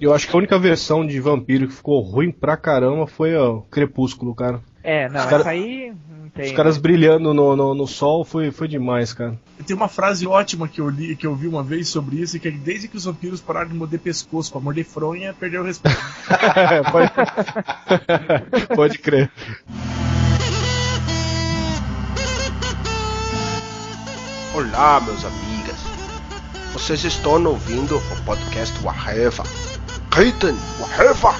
Eu acho que a única versão de vampiro que ficou ruim pra caramba foi o Crepúsculo, cara. É, não, Os cara- essa aí não tem. Os caras né? brilhando no, no, no sol foi, foi demais, cara. Tem uma frase ótima que eu li, que eu vi uma vez sobre isso, que é que desde que os vampiros pararam de morder pescoço pra morder fronha, perdeu o respeito. Pode... Pode crer. Olá, meus amigas. Vocês estão ouvindo o podcast Waheva. قيتا وحيفا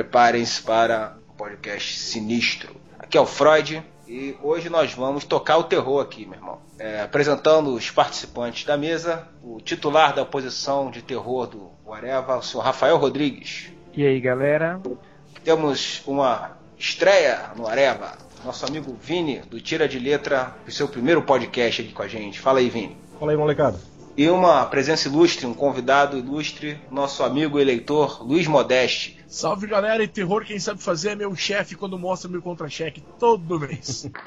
Preparem-se para um podcast sinistro. Aqui é o Freud e hoje nós vamos tocar o terror aqui, meu irmão. É, apresentando os participantes da mesa, o titular da posição de terror do Areva, o senhor Rafael Rodrigues. E aí, galera? Temos uma estreia no Areva, nosso amigo Vini, do Tira de Letra, o seu primeiro podcast aqui com a gente. Fala aí, Vini. Fala aí, molecada. E uma presença ilustre, um convidado ilustre, nosso amigo eleitor Luiz Modeste. Salve galera, e terror quem sabe fazer é meu chefe quando mostra meu contra-cheque todo mês.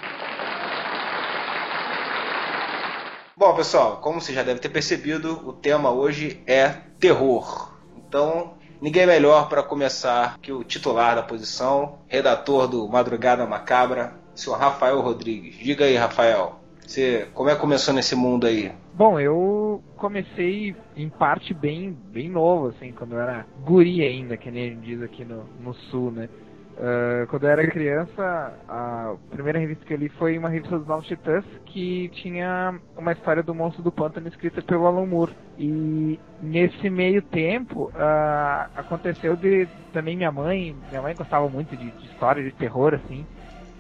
Bom, pessoal, como você já deve ter percebido, o tema hoje é terror. Então, ninguém melhor para começar que o titular da posição, redator do Madrugada Macabra, senhor Rafael Rodrigues. Diga aí, Rafael, você, como é que começou nesse mundo aí? Bom, eu comecei em parte bem, bem novo, assim, quando eu era guri ainda, que nem a gente diz aqui no, no sul, né? Ah, quando eu era criança, a primeira revista que eu li foi uma revista dos Novos Titãs que tinha uma história do Monstro do Pântano escrita pelo Alan Moore. E nesse meio tempo, ah, aconteceu de também minha mãe, minha mãe gostava muito de, de história de terror, assim.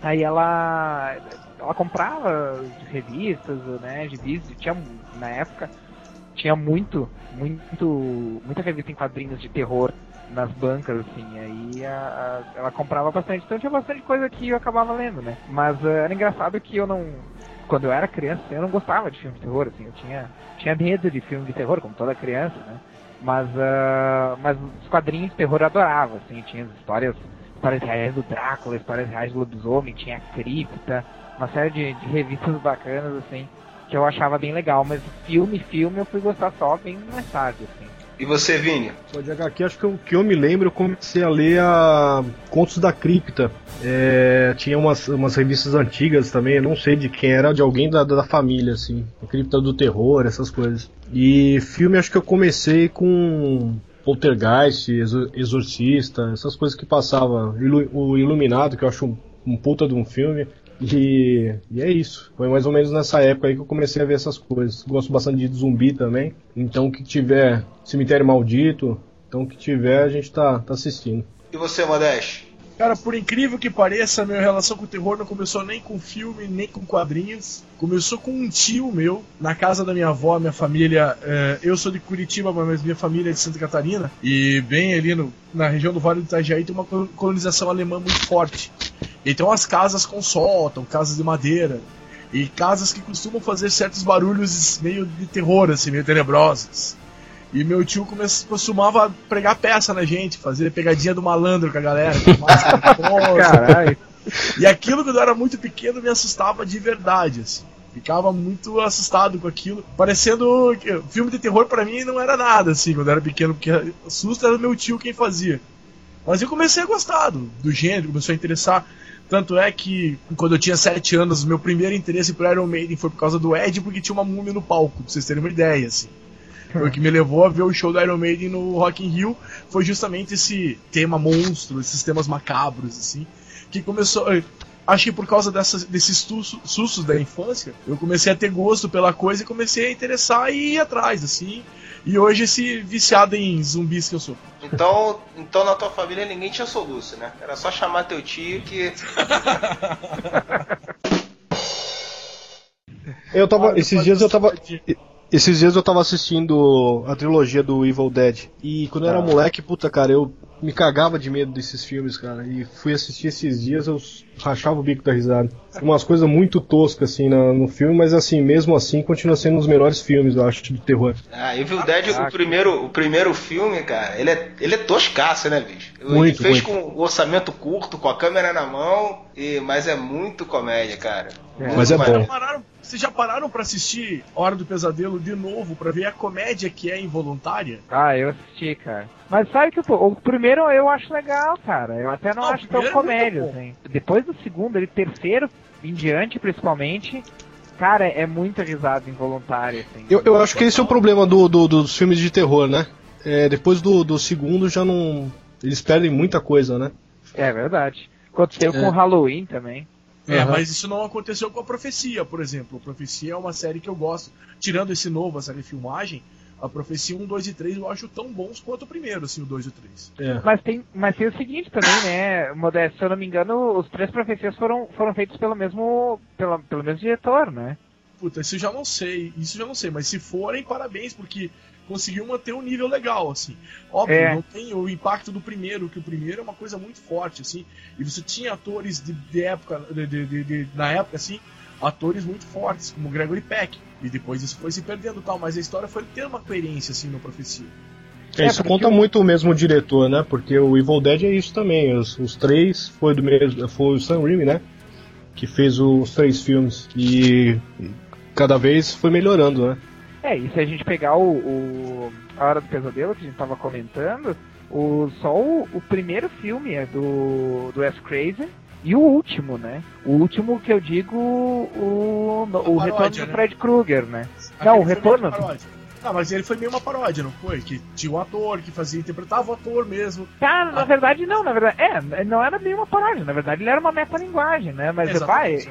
Aí ela, ela comprava revistas, né, gibis, tinha na época tinha muito, muito, muita revista em quadrinhos de terror nas bancas, assim, aí a- a- ela comprava bastante, então tinha bastante coisa que eu acabava lendo, né? Mas eh, era engraçado que eu não, quando eu era criança, eu não gostava de filme de terror, assim, eu tinha, tinha medo de filme de terror, como toda criança, né? Mas, ah, mas os quadrinhos de terror eu adorava, assim, tinha as histórias, histórias reais do Drácula, histórias reais do lobisomem, tinha a cripta, uma série de, de revistas bacanas, assim, que eu achava bem legal, mas filme, filme eu fui gostar só bem mais tarde, assim. E você, Vini? Só de HQ, acho que o que eu me lembro, eu comecei a ler a Contos da Cripta. É, tinha umas, umas revistas antigas também, eu não sei de quem era, de alguém da, da família, assim. A Cripta do Terror, essas coisas. E filme, acho que eu comecei com Poltergeist, Exor- Exorcista, essas coisas que passava. Ilu- o Iluminado, que eu acho um, um puta de um filme. E, e é isso. Foi mais ou menos nessa época aí que eu comecei a ver essas coisas. Gosto bastante de zumbi também. Então, o que tiver Cemitério Maldito, então o que tiver a gente tá, tá assistindo. E você, Modeste? Cara, por incrível que pareça, a minha relação com o terror não começou nem com filme, nem com quadrinhos. Começou com um tio meu, na casa da minha avó, minha família. eh, eu sou de Curitiba, mas minha família é de Santa Catarina. E bem ali no- na região do Vale do Itajaí tem uma col- colonização alemã muito forte. Então as casas com sótão, casas de madeira. E casas que costumam fazer certos barulhos meio de terror, assim, meio tenebrosos. E meu tio come- costumava pregar peça na gente, fazer pegadinha do malandro com a galera, com máscara. Caralho. E aquilo quando eu era muito pequeno me assustava de verdade, assim. Ficava muito assustado com aquilo, parecendo que filme de terror pra mim não era nada assim quando eu era pequeno, porque susto era meu tio quem fazia. Mas eu comecei a gostar do, do gênero, começou a interessar. Tanto é que quando eu tinha 7 anos, meu primeiro interesse por Iron Maiden foi por causa do Ed, porque tinha uma múmia no palco, pra vocês terem uma ideia, assim. Foi o que me levou a ver o show do Iron Maiden no Rock in Rio, foi justamente esse tema monstro, esses temas macabros, assim, que começou... Acho que por causa dessas, desses sustos, da infância, eu comecei a ter gosto pela coisa e comecei a interessar e ir atrás, assim. E hoje esse viciado em zumbis que eu sou. Então, então na tua família ninguém tinha soluço, né? Era só chamar teu tio que. Eu tava, Olha, esses dias eu tava. Esses dias eu tava assistindo a trilogia do Evil Dead. E quando eu era Ah. moleque, puta, cara, eu me cagava de medo desses filmes, cara. E fui assistir esses dias, eu rachava o bico da risada. Umas coisas muito toscas, assim, na- no filme, mas assim, mesmo assim, continua sendo um dos melhores filmes, eu acho, de terror. Ah, Evil Dead, Ah, o primeiro, o primeiro filme, cara, ele é, ele é toscaço, né, bicho? ele Muito, fez muito. com o orçamento curto, com a câmera na mão, e, mas é muito comédia, cara. É. Muito Mas é bom. Pararam- vocês já pararam pra assistir Hora do Pesadelo de novo pra ver a comédia que é involuntária? Ah, eu assisti, cara. Mas sabe que pô, o primeiro eu acho legal, cara. Eu até não Não, o acho tão é comédia, bom. assim. Depois do segundo, ele terceiro em diante, principalmente, cara, é muita risada involuntária, assim. Eu, eu acho que esse é o problema do, do- dos filmes de terror, né? É, depois do, do segundo já não. Eles perdem muita coisa, né? É verdade. Aconteceu É. com o Halloween também. É, Aham. mas isso não aconteceu com a Profecia, por exemplo. A Profecia é uma série que eu gosto. Tirando esse novo, essa refilmagem, a Profecia 1, 2 e 3 eu acho tão bons quanto o primeiro, assim, o 2 e o 3. É. Mas tem, mas tem o seguinte também, né, Modesto, se eu não me engano, os três profecias foram, foram feitos pelo mesmo, pela, pelo mesmo diretor, né? Puta, isso eu já não sei, isso eu já não sei, mas se forem, parabéns, porque conseguiu manter um nível legal, assim. Óbvio, É. não tem o impacto do primeiro, que o primeiro é uma coisa muito forte, assim, e você tinha atores de, de época, de, de- de- de- na época, assim, atores muito fortes, como Gregory Peck, e depois isso foi se perdendo e tal, mas a história foi ter uma coerência, assim, no Profecia. É, isso conta o- muito o mesmo diretor, né? Porque o Evil Dead é isso também. Os, os três foi do mesmo. Foi o Sam Raimi, né? Que fez os três filmes. E cada vez foi melhorando, né? É, e se a gente pegar o, o A Hora do Pesadelo, que a gente tava comentando, o, só o, o primeiro filme é do, do Wes Craven e o último, né? O último que eu digo, o, o paródia, retorno do né? Fred Krueger, né? Aquele Não, o foi retorno. meio. Não, mas ele foi meio uma paródia, não foi? Que tinha um ator que fazia, interpretava o ator mesmo. Cara, na verdade não, na verdade, é, não era bem uma paródia, na verdade ele era uma metalinguagem, né? Mas vai.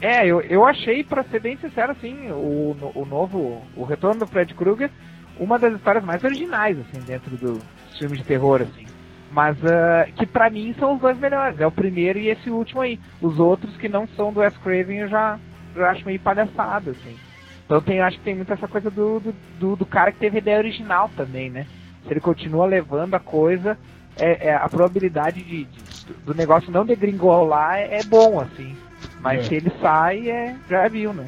É, eu, eu achei, pra ser bem sincero, assim, o, o novo, o retorno do Fred Krueger, uma das histórias mais originais, assim, dentro do filme de terror, assim. Mas ah, que pra mim são os dois melhores, é o primeiro e esse último aí. Os outros que não são do Wes Craven eu já, já acho meio palhaçada, assim. Então tem, acho que tem muito essa coisa do, do, do, do cara que teve a ideia original também, né? Se ele continua levando a coisa, é, é, a probabilidade de, de- do negócio não degringolar é, é bom, assim. Mas É. se ele sai, é, já viu, né?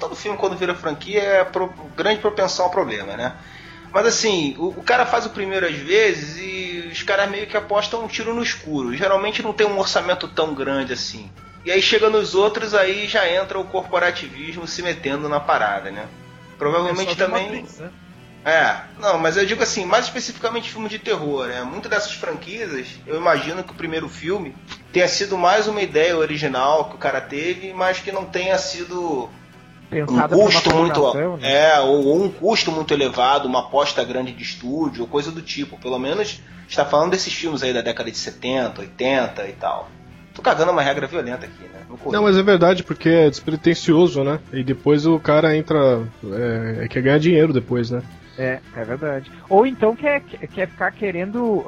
Todo filme, quando vira franquia, é pro, grande propensão ao problema, né? Mas assim, o, o cara faz o primeiro às vezes e os caras meio que apostam um tiro no escuro. Geralmente não tem um orçamento tão grande assim. E aí chega nos outros, aí já entra o corporativismo se metendo na parada, né? Provavelmente É também. Né? É, não, mas eu digo assim, mais especificamente filme de terror, né? Muitas dessas franquias, eu imagino que o primeiro filme tenha sido mais uma ideia original que o cara teve, mas que não tenha sido Pensada uma custo muito né? é ou, ou um custo muito elevado, uma aposta grande de estúdio, ou coisa do tipo. Pelo menos está falando desses filmes aí da década de 70, 80 e tal. Tô cagando uma regra violenta aqui, né? No Não, mas é verdade, porque é despretensioso, né? E depois o cara entra. É, quer ganhar dinheiro depois, né? É, é verdade. Ou então quer, quer ficar querendo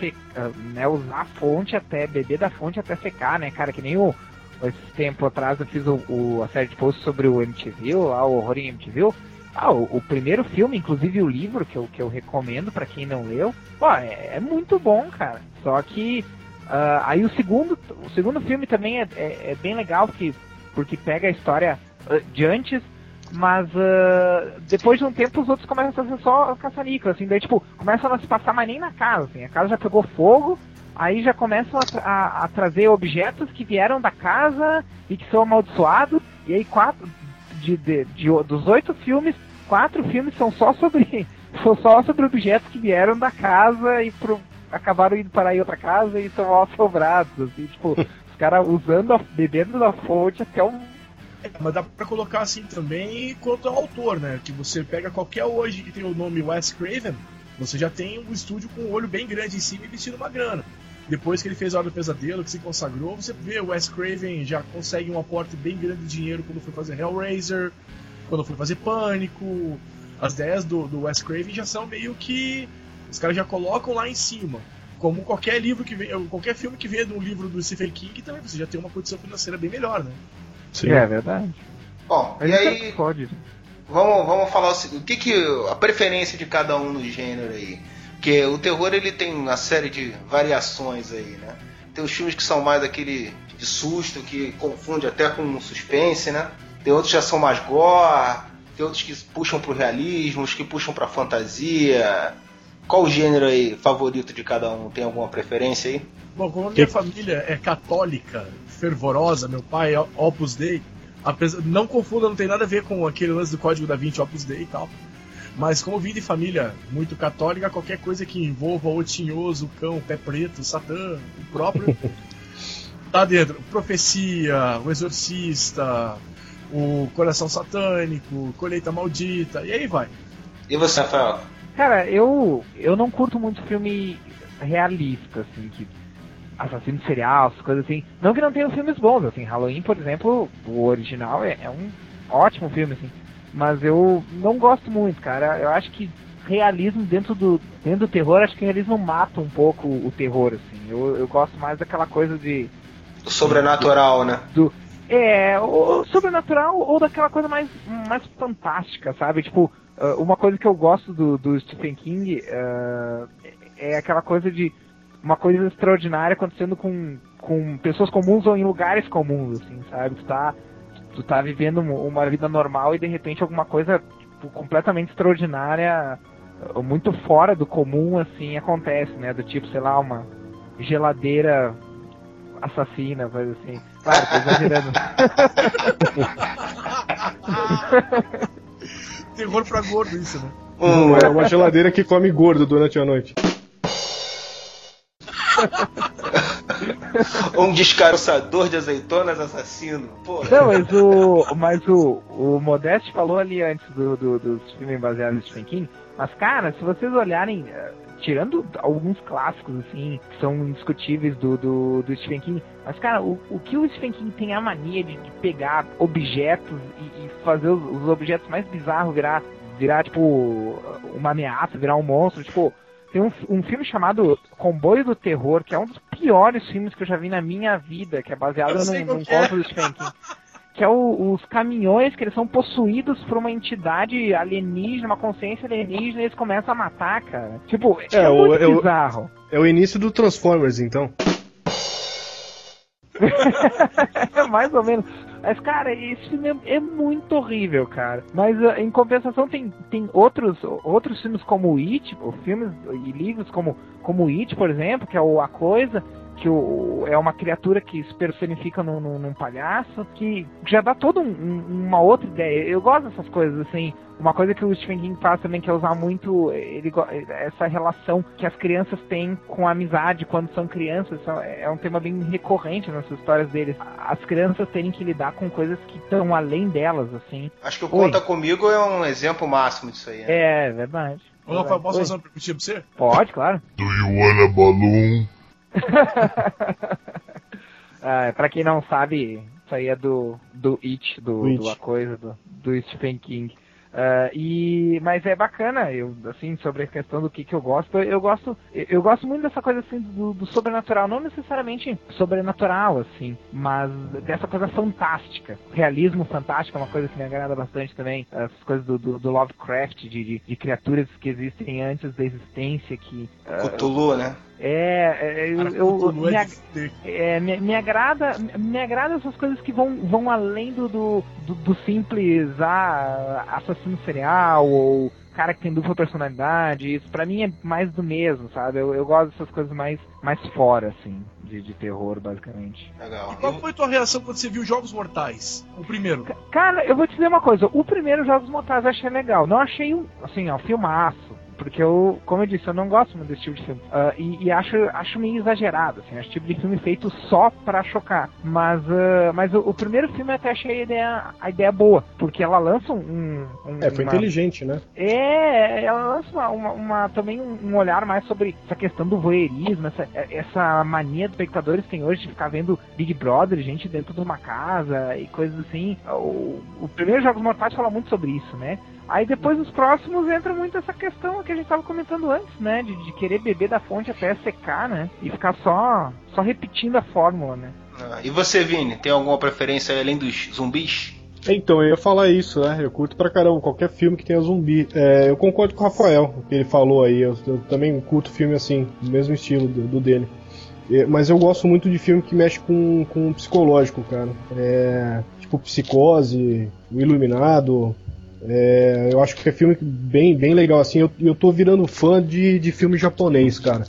se- ah, né, usar a fonte até, beber da fonte até secar, né, cara? Que nem o. Esse tempo atrás eu fiz o, o- a série de posts sobre o MTV, lá o Horror em MTV. Ah, o, o primeiro filme, inclusive o livro que eu, que eu recomendo pra quem não leu, pô, é, é muito bom, cara. Só que ah, aí o segundo, o segundo filme também é, é, é bem legal porque, porque pega a história ah, de antes mas ah, depois de um tempo os outros começam a ser só caça-níquel, assim, daí tipo, começam a não se passar mais nem na casa, assim, a casa já pegou fogo, aí já começam a, tra- a- a trazer objetos que vieram da casa e que são amaldiçoados, e aí quatro, de, de- de- dos oito filmes, quatro filmes são só sobre, são só sobre objetos que vieram da casa e pro, acabaram indo para aí outra casa e são assombrados, assim, tipo, os caras usando, a, bebendo da fonte até um É, mas dá pra colocar assim também quanto ao autor, né? Que você pega qualquer hoje que tem o nome Wes Craven, você já tem um estúdio com um olho bem grande em cima e investindo uma grana. Depois que ele fez a Hora do Pesadelo, que se consagrou, você vê o Wes Craven já consegue um aporte bem grande de dinheiro quando foi fazer Hellraiser, quando foi fazer Pânico. As ideias do, do Wes Craven já são meio que. Os caras já colocam lá em cima. Como qualquer livro que vem, qualquer filme que venha de um livro do Stephen King também, você já tem uma condição financeira bem melhor, né? Sim. É verdade. Bom, Mas e isso aí pode. Vamos, vamos falar o, seguinte, o que que a preferência de cada um no gênero aí. Porque o terror ele tem uma série de variações aí, né? Tem os filmes que são mais aquele de susto, que confunde até com suspense, né? Tem outros que já são mais gore, tem outros que puxam pro realismo, os que puxam pra fantasia. Qual o gênero aí favorito de cada um? Tem alguma preferência aí? Bom, como a minha que... família é católica, fervorosa, meu pai é Opus Dei, apesar, não confunda, não tem nada a ver com aquele lance do Código da Vinci Opus Dei e tal. Mas como vim de família muito católica, qualquer coisa que envolva o tinhoso, o cão, o pé preto, o satã, o próprio, tá dentro. Profecia, o exorcista, o coração satânico, colheita maldita, e aí vai. E você, Rafael? Cara, eu, eu não curto muito filme realista, assim, que assassino serial, essas coisas assim. Não que não tenha filmes bons, assim, Halloween, por exemplo, o original é, é um ótimo filme, assim. Mas eu não gosto muito, cara. Eu acho que realismo dentro do, dentro do terror, acho que o realismo mata um pouco o terror, assim. Eu, eu gosto mais daquela coisa de. Do sobrenatural, do, né? Do, é, o sobrenatural ou daquela coisa mais, mais fantástica, sabe? Tipo, uh, uma coisa que eu gosto do, do Stephen King uh, é aquela coisa de uma coisa extraordinária acontecendo com, com pessoas comuns ou em lugares comuns, assim, sabe? Tu tá tu tá vivendo uma vida normal e de repente alguma coisa tipo, completamente extraordinária, muito fora do comum, assim, acontece, né? Do tipo, sei lá, uma geladeira assassina, coisa assim. Claro, tô exagerando. Terror pra gordo isso, né? Hum, é uma geladeira que come gordo durante a noite. um descaroçador de azeitonas assassino. Porra. Não, mas o. Mas o, o Modeste falou ali antes do, do, dos filmes baseados em Stephen King. Mas, cara, se vocês olharem. Eh, tirando alguns clássicos, assim, que são indiscutíveis do, do, do Stephen King, mas, cara, o, o que o Stephen King tem a mania de, de pegar objetos e, e fazer os, os objetos mais bizarros virar, virar, tipo, uma ameaça, virar um monstro, tipo tem um, um filme chamado Comboio do Terror, que é um dos piores filmes que eu já vi na minha vida, que é baseado num, num é. conto do Stephen King. Que é o, os caminhões que eles são possuídos por uma entidade alienígena, uma consciência alienígena, e eles começam a matar, cara. Tipo, é, é muito o, bizarro. É o, é o início do Transformers, então. Mais ou menos. Mas, cara, esse filme é, é muito horrível, cara. Mas uh, em compensação tem, tem outros, outros filmes como It, filmes e livros como, como It, por exemplo, que é o A Coisa, que o, é uma criatura que se personifica num, num, num palhaço, que já dá toda um, uma outra ideia. Eu gosto dessas coisas, assim. Uma coisa que o Stephen King faz também, que é usar muito ele, essa relação que as crianças têm com a amizade quando são crianças. É, é um tema bem recorrente nas histórias deles. As crianças terem que lidar com coisas que estão além delas, assim. Acho que o Conta Comigo é um exemplo máximo disso aí. Né? É, verdade. Ô, Rafael, posso Oi. fazer uma perguntinha pra você? Pode, claro. Do you wanna balloon? ah, pra quem não sabe, isso aí é do, do It, do, It. do A Coisa, do, do Stephen King. Uh, e mas é bacana eu assim sobre a questão do que, que eu gosto eu gosto eu gosto muito dessa coisa assim do, do, sobrenatural não necessariamente sobrenatural assim mas dessa coisa fantástica realismo fantástico é uma coisa que me agrada bastante também essas coisas do, do, do Lovecraft de, de, de, criaturas que existem antes da existência que uh, Cthulhu né é, é eu, eu me, é, me, me, agrada me agrada essas coisas que vão, vão além do, do, do simples ah, assassino serial ou cara que tem dupla personalidade. Isso pra mim é mais do mesmo, sabe? Eu, eu gosto dessas coisas mais, mais fora, assim, de, de terror, basicamente. Legal. E qual foi a tua reação quando você viu Jogos Mortais? O primeiro? Cara, eu vou te dizer uma coisa. O primeiro Jogos Mortais eu achei legal. Não achei um, assim, ó, filmaço porque eu, como eu disse, eu não gosto muito desse tipo de filme. Uh, e, e, acho, acho meio exagerado, assim, acho tipo de filme feito só pra chocar. Mas, uh, mas o, o, primeiro filme eu até achei a ideia, a ideia boa, porque ela lança um. um é, foi uma... inteligente, né? É, ela lança uma, uma, uma também um olhar mais sobre essa questão do voyeurismo, essa, essa mania dos espectadores tem hoje de ficar vendo Big Brother, gente dentro de uma casa e coisas assim. O, o primeiro Jogos Mortais fala muito sobre isso, né? Aí depois os próximos entra muito essa questão que a gente estava comentando antes, né? De, de, querer beber da fonte até secar, né? E ficar só, só repetindo a fórmula, né? Ah, e você, Vini, tem alguma preferência além dos zumbis? Então, eu ia falar isso, né? Eu curto pra caramba qualquer filme que tenha zumbi. É, eu concordo com o Rafael, o que ele falou aí. Eu, eu também curto filme assim, do mesmo estilo do, do dele. É, mas eu gosto muito de filme que mexe com, com o psicológico, cara. É, tipo Psicose, O Iluminado. É, eu acho que é filme bem, bem legal, assim. Eu, eu tô virando fã de, de filme japonês, cara.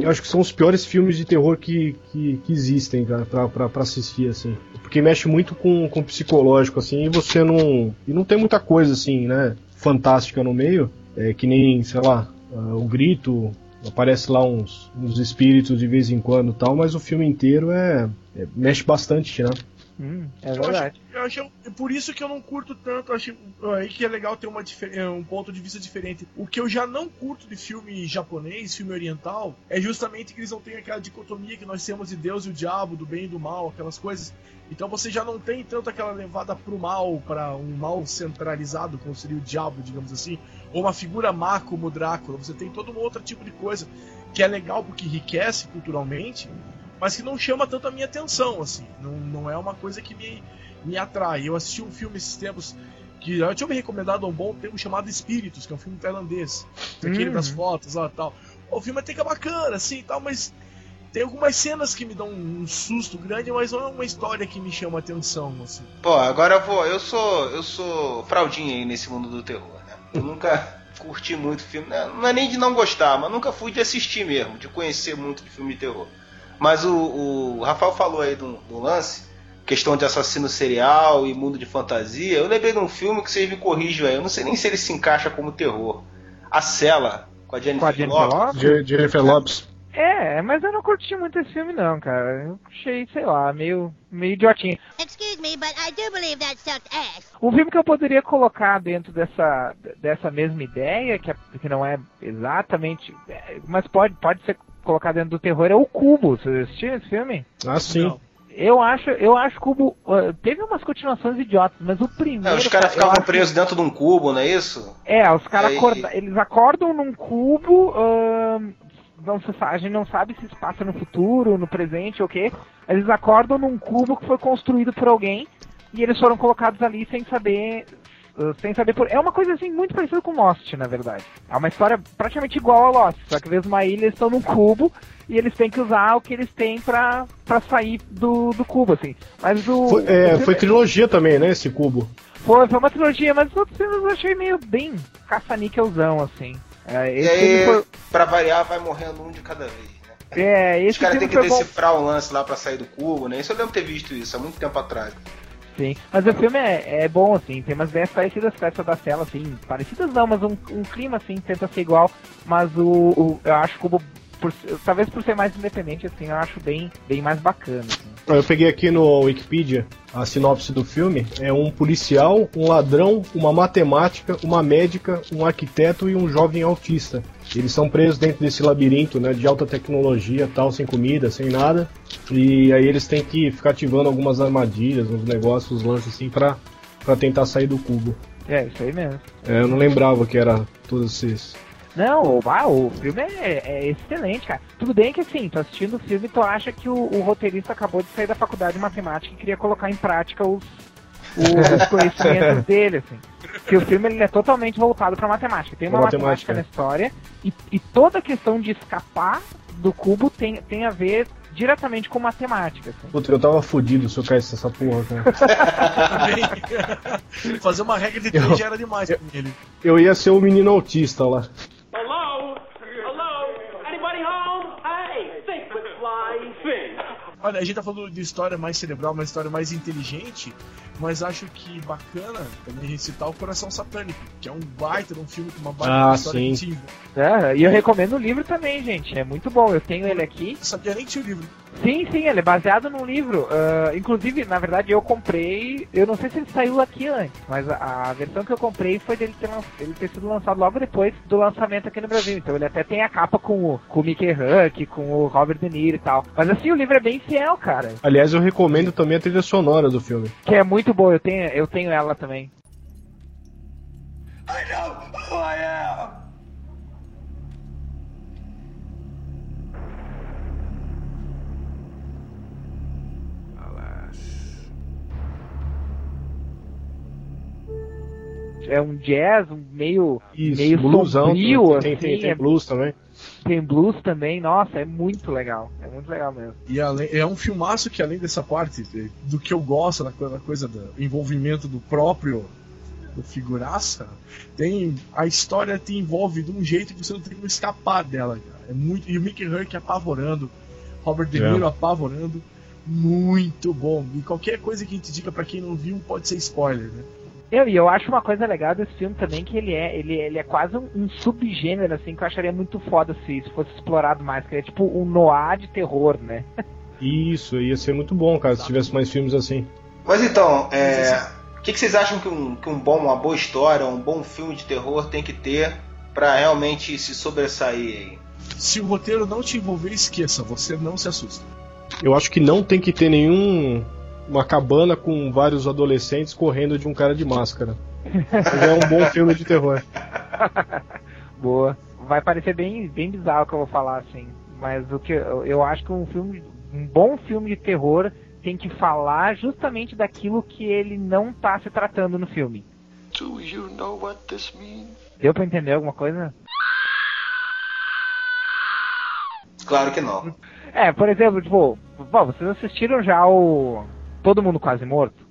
Eu acho que são os piores filmes de terror que, que, que existem, cara, pra, pra, pra, assistir, assim. Porque mexe muito com, com o psicológico, assim, e você não. E não tem muita coisa, assim, né? Fantástica no meio. É, que nem, sei lá, uh, o grito, aparece lá uns, uns espíritos de vez em quando tal, mas o filme inteiro é, é mexe bastante, né? Hum, é verdade. Eu acho, eu acho, por isso que eu não curto tanto. Acho aí que é legal ter uma, é, um ponto de vista diferente. O que eu já não curto de filme japonês, filme oriental, é justamente que eles não têm aquela dicotomia que nós temos de Deus e o diabo, do bem e do mal, aquelas coisas. Então você já não tem tanto aquela levada pro mal, para um mal centralizado, como seria o diabo, digamos assim, ou uma figura má como o Drácula. Você tem todo um outro tipo de coisa que é legal porque enriquece culturalmente mas que não chama tanto a minha atenção, assim. Não, não é uma coisa que me, me atrai. Eu assisti um filme esses tempos que eu tinha me recomendado há um bom tempo chamado Espíritos, que é um filme tailandês. Aquele das uhum. fotos lá e tal. O filme até que é bacana, assim tal, mas tem algumas cenas que me dão um susto grande, mas não é uma história que me chama atenção, assim. Pô, agora eu vou. Eu sou. Eu sou fraldinha aí nesse mundo do terror, né? Eu nunca curti muito filme. Né? Não é nem de não gostar, mas nunca fui de assistir mesmo, de conhecer muito de filme de terror. Mas o, o Rafael falou aí do, do, lance, questão de assassino serial e mundo de fantasia. Eu lembrei de um filme que vocês me corrijam aí. Eu não sei nem se ele se encaixa como terror. A Cela, com a Jennifer, com a Jennifer Lopes. Jennifer Lopes. É, mas eu não curti muito esse filme não, cara. Eu achei, sei lá, meio, meio idiotinho. Excuse me, but I do believe that sucked ass. Um filme que eu poderia colocar dentro dessa, dessa mesma ideia, que, é, que não é exatamente, é, mas pode, pode ser colocar dentro do terror é o Cubo. Você assistiu esse filme? Ah, sim. Não. Eu acho, eu acho Cubo. Uh, teve umas continuações idiotas, mas o primeiro. É, os caras ficavam presos que... dentro de um cubo, não é isso? É, os caras Aí... acorda... eles acordam num cubo. Uh, não se, a gente não sabe se isso passa no futuro, no presente ou o quê. Eles acordam num cubo que foi construído por alguém e eles foram colocados ali sem saber sem saber por. É uma coisa assim muito parecida com Lost, na verdade. É uma história praticamente igual a Lost, só que vez uma ilha eles estão num cubo e eles têm que usar o que eles têm pra, pra sair do, do cubo, assim. Mas o. Foi, é, foi trilogia também, né, esse cubo? Foi, foi uma trilogia, mas os outros filmes eu achei meio bem caça-níquelzão, assim. É, e aí, foi... pra variar, vai morrendo um de cada vez. né? É, esse Os caras têm que decifrar bom. o lance lá pra sair do cubo, né? Isso eu lembro ter visto isso há muito tempo atrás. Sim, mas o filme é, é bom, assim, tem umas ideias parecidas com essa da tela, assim, parecidas não, mas um, um clima, assim, tenta ser igual, mas o, o eu acho que o por, talvez por ser mais independente, assim, eu acho bem, bem mais bacana. Assim. Eu peguei aqui no Wikipedia a sinopse do filme. É um policial, um ladrão, uma matemática, uma médica, um arquiteto e um jovem autista. Eles são presos dentro desse labirinto, né, de alta tecnologia, tal, sem comida, sem nada. E aí eles têm que ficar ativando algumas armadilhas, uns negócios, uns lances assim, pra, pra tentar sair do cubo. É, isso aí mesmo. É, eu não lembrava que era todos esses não, ah, o filme é, é, excelente, cara. Tudo bem que assim, tu assistindo o filme, tu acha que o, o roteirista acabou de sair da faculdade de matemática e queria colocar em prática os, os conhecimentos dele, assim. Que o filme ele é totalmente voltado pra matemática. Tem uma matemática, matemática na história e, e toda a questão de escapar do cubo tem, tem a ver diretamente com matemática. Assim. Puta, eu tava fudido se eu caísse nessa porra, cara. Fazer uma regra de três já era demais eu, pra ele. Eu ia ser o menino autista lá. Olha, a gente tá falando de história mais cerebral, uma história mais inteligente, mas acho que bacana também a gente citar o Coração Satânico, que é um baita de um filme com uma baita ah, história sim. É, e eu recomendo o livro também, gente. É muito bom. Eu tenho ele aqui. Eu sabia nem que tinha o livro. Sim, sim, ele é baseado num livro. Uh, inclusive, na verdade, eu comprei. Eu não sei se ele saiu aqui antes, mas a, a versão que eu comprei foi dele ter, ele ter sido lançado logo depois do lançamento aqui no Brasil. Então ele até tem a capa com o, com o Mickey Huck, com o Robert De Niro e tal. Mas assim, o livro é bem fiel, cara. Aliás, eu recomendo também a trilha sonora do filme. Que é muito boa, eu tenho, eu tenho ela também. I know who I am. É um jazz, um meio, Isso, meio bluesão, sombrio, tem, assim, tem, tem é- blues também. tem blues também, nossa, é muito legal, é muito legal mesmo. E além- é um filmaço que além dessa parte eh, do que eu gosto, da coisa, da coisa do envolvimento do próprio do figuraça, tem a história te envolve de um jeito que você não tem como escapar dela, cara. É muito e o Mickey Herc apavorando, Robert De É. Niro apavorando, muito bom. E qualquer coisa que a gente diga pra quem não viu pode ser spoiler, né? Eu, e eu acho uma coisa legal desse filme também que ele é, ele, ele é quase um, um subgênero, assim, que eu acharia muito foda se isso fosse explorado mais, que é tipo um noir de terror, né? Isso, ia ser muito bom, cara, se tivesse mais filmes assim. Mas então, é, o que, que vocês acham que um, que um bom, uma boa história, um bom filme de terror tem que ter pra realmente se sobressair aí? Se o roteiro não te envolver, esqueça, você não se assusta. Eu acho que não tem que ter nenhum. Uma cabana com vários adolescentes correndo de um cara de máscara. Mas é um bom filme de terror. Boa. Vai parecer bem, bem bizarro o que eu vou falar, assim. Mas o que eu, eu acho que um filme, um bom filme de terror tem que falar justamente daquilo que ele não tá se tratando no filme. Do you know what this means? Deu pra entender alguma coisa? Claro que não. É, por exemplo, tipo, bom, vocês assistiram já o Todo Mundo Quase Morto?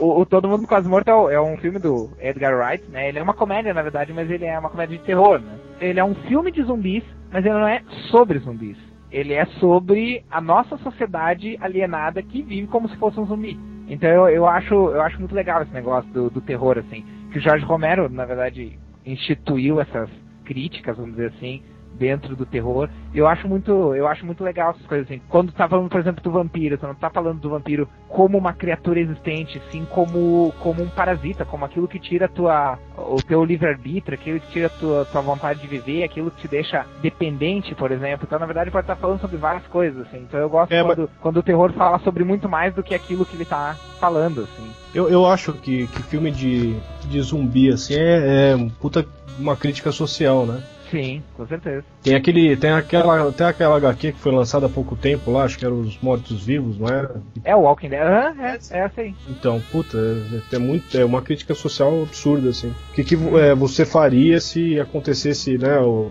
O, o Todo Mundo Quase Morto é, é um filme do Edgar Wright, né? Ele é uma comédia, na verdade, mas ele é uma comédia de terror, né? Ele é um filme de zumbis, mas ele não é sobre zumbis. Ele é sobre a nossa sociedade alienada que vive como se fosse um zumbi. Então eu, eu acho eu acho muito legal esse negócio do, do terror, assim. Que o Jorge Romero, na verdade, instituiu essas críticas, vamos dizer assim, dentro do terror. Eu acho muito, eu acho muito legal essas coisas assim. Quando tá falando, por exemplo, do vampiro, tu não tá falando do vampiro como uma criatura existente, sim como como um parasita, como aquilo que tira tua o teu livre-arbítrio, aquilo que tira a tua, tua vontade de viver, aquilo que te deixa dependente, por exemplo. Então, na verdade, pode estar falando sobre várias coisas, assim. Então, eu gosto É, quando, quando o terror fala sobre muito mais do que aquilo que ele tá falando, assim. Eu, eu acho que, que filme de, de zumbi, assim, é, é puta uma crítica social, né? Sim, com certeza. Tem aquele. Tem aquela. Tem aquela HQ que foi lançada há pouco tempo lá, acho que era os Mortos Vivos, não era? É o Walking Dead. Aham, é, é essa aí. Então, puta, é, é muito, é uma crítica social absurda, assim. O que, que é, você faria se acontecesse, né, o,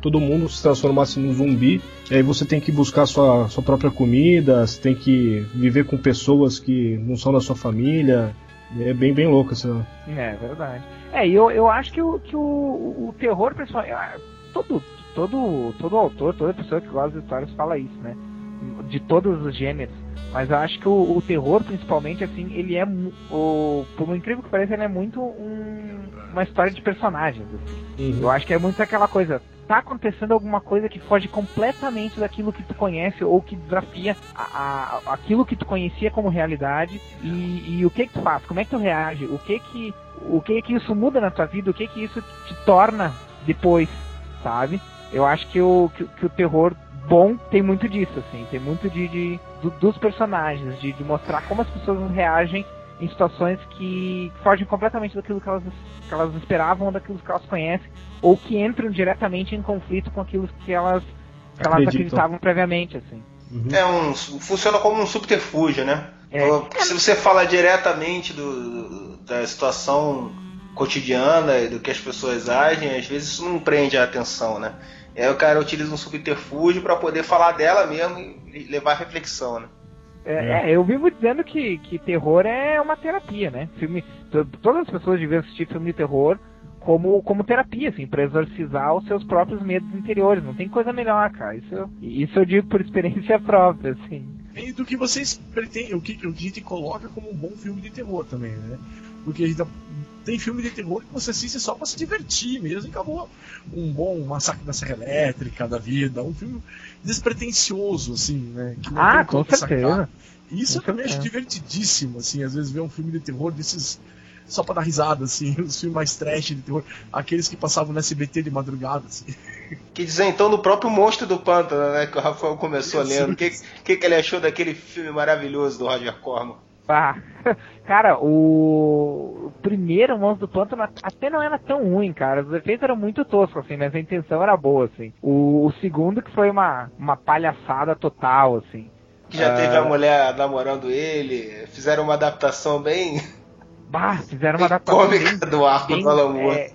todo mundo se transformasse num zumbi, e aí você tem que buscar sua, sua própria comida, você tem que viver com pessoas que não são da sua família. É bem, bem louco essa. É verdade. É, e eu, eu acho que o, que o, o terror, pessoal, é, todo, todo, todo autor, toda pessoa que gosta de histórias fala isso, né? De todos os gêneros. Mas eu acho que o, o terror, principalmente, assim, ele é, o, por incrível que pareça, ele é muito um- uma história de personagens. assim. Eu acho que é muito aquela coisa. Tá acontecendo alguma coisa que foge completamente daquilo que tu conhece ou que desafia a, a- aquilo que tu conhecia como realidade e, e o que que tu faz, como é que tu reage, o que que o que que isso muda na tua vida, o que que isso te torna depois, sabe? Eu acho que o, que, que o terror bom tem muito disso, assim, tem muito de, de- do- dos personagens, de, de mostrar como as pessoas reagem em situações que fogem completamente daquilo que elas, que elas esperavam ou daquilo que elas conhecem, ou que entram diretamente em conflito com aquilo que elas, que elas acreditavam previamente, assim. Uhum. É um, funciona como um subterfúgio, né? É. Se você fala diretamente do, da situação cotidiana e do que as pessoas agem, às vezes isso não prende a atenção, né? E aí o cara utiliza um subterfúgio para poder falar dela mesmo e levar a reflexão, né? É, é, eu vivo dizendo que, que terror é uma terapia, né? Filme, to- todas as pessoas deviam assistir filme de terror como, como terapia, assim, pra exorcizar os seus próprios medos interiores. Não tem coisa melhor, cara. Isso, eu- isso eu digo por experiência própria, assim. E do que vocês pretendem, o que, o que a gente coloca como um bom filme de terror também, né? Porque a gente tem filme de terror que você assiste só pra se divertir mesmo e acabou. Um bom Massacre da Serra Elétrica da vida, um filme despretensioso, assim, né? Que não Ah, tem com sacar. certeza. E isso eu também acho divertidíssimo, assim, às vezes ver um filme de terror desses só pra dar risada, assim, os filmes mais trash de terror, aqueles que passavam no SBT de madrugada, assim. Que dizer então do próprio Monstro do Pântano, né? Que o Rafael começou Isso. lendo. O que, que, que ele achou daquele filme maravilhoso do Roger Corman? Ah, cara, o... o primeiro Monstro do Pântano até não era tão ruim, cara. Os efeitos eram muito toscos, assim, mas a intenção era boa, assim. O, o segundo que foi uma, uma palhaçada total, assim. Que já Ah. teve a mulher namorando ele. Fizeram uma adaptação bem, Bah, fizeram uma bem adaptação cômica bem- do arco bem, do Alan Moore. é,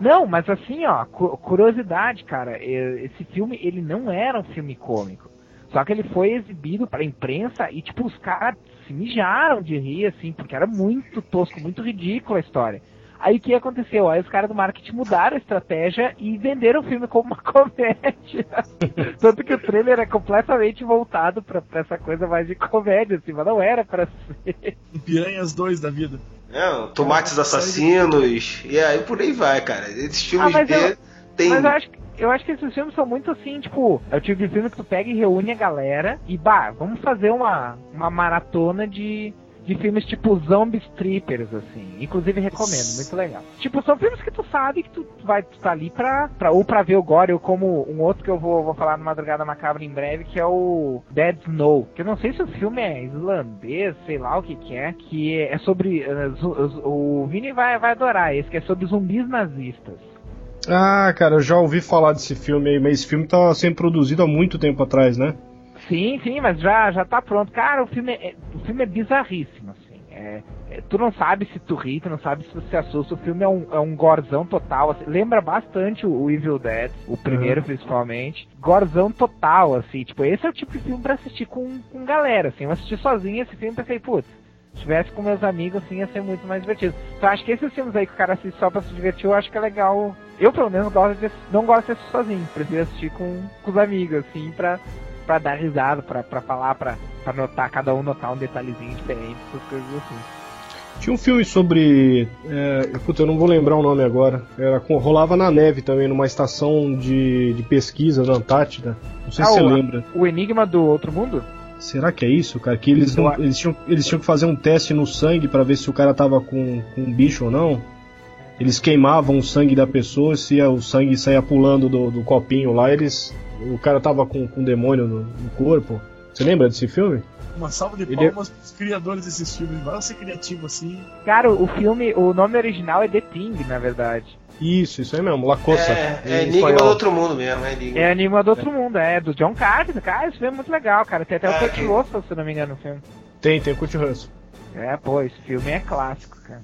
Não, mas assim, ó, cu- curiosidade, cara, esse filme, ele não era um filme cômico. Só que ele foi exibido pra imprensa e, tipo, os caras se mijaram de rir, assim, porque era muito tosco, muito ridícula a história. Aí o que aconteceu? Aí os caras do marketing mudaram a estratégia e venderam o filme como uma comédia. Tanto que o trailer é completamente voltado pra, pra essa coisa mais de comédia, assim, mas não era pra ser. Piranhas 2 da vida. Não, tomates assassinos. E aí por aí vai, cara. Esses filmes Ah, eu- tem. Mas eu acho, que- eu acho que esses filmes são muito assim, tipo, é o tipo de filme que tu pega e reúne a galera e, bah, vamos fazer uma, uma maratona de, de filmes tipo Zombie Strippers, assim. Inclusive recomendo, muito legal. Tipo, são filmes que tu sabe que tu vai estar tá ali pra, pra, ou pra ver o gore, ou como um outro que eu vou, vou falar no Madrugada Macabra em breve, que é o Dead Snow. Que eu não sei se o filme é islandês, sei lá o que que é, que é sobre... zu- o Vini vai, vai adorar esse, que é sobre zumbis nazistas. Ah, cara, eu já ouvi falar desse filme aí, mas esse filme tá sendo produzido há muito tempo atrás, né? Sim, sim, mas já, já tá pronto. Cara, o filme é, o filme é bizarríssimo, assim. É, é, tu não sabe se tu ri, tu não sabe se tu se assusta. O filme é um, é um gorzão total. assim. lembra bastante o, o Evil Dead, o primeiro principalmente. Gorzão total, assim. Tipo, esse é o tipo de filme pra assistir com, com galera, assim. Eu assisti sozinho esse filme e pensei, putz, se tivesse com meus amigos, assim, ia ser muito mais divertido. Então acho que esses filmes aí que o cara assiste só pra se divertir, eu acho que é legal. Eu, pelo menos, gosto de, não gosto de assistir sozinho. Prefiro assistir com, com os amigos, assim, pra, pra dar risada, pra, pra falar, pra, pra notar, cada um notar um detalhezinho diferente, essas coisas assim. Tinha um filme sobre. É, puta, eu não vou lembrar o nome agora. Era, rolava na neve também, numa estação de, de pesquisa na Antártida. Não sei Ah, se você o- lembra. O Enigma do Outro Mundo? Será que é isso, cara? Que eles, não- eles, tinham, eles tinham que fazer um teste no sangue pra ver se o cara tava com, com um bicho ou não. Eles queimavam o sangue da pessoa, se o sangue saía pulando do, do copinho lá, eles. O cara tava com, com um demônio no, no corpo. Você lembra desse filme? Uma salva de Ele- palmas pros criadores desses filmes. Vai ser criativo assim. Cara, o filme, o nome original é The Thing, na verdade. Isso, isso aí mesmo, Lacosta. É, é Enigma espanhol. do Outro Mundo mesmo, é Enigma. É Enigma do Outro Mundo, é, do John Carpenter. Cara, esse filme é muito legal, cara. Tem até Ah, o Kurt que- Russell, se não me engano, no filme. Tem, tem o Kurt Russell. É, pô, esse filme é clássico, cara.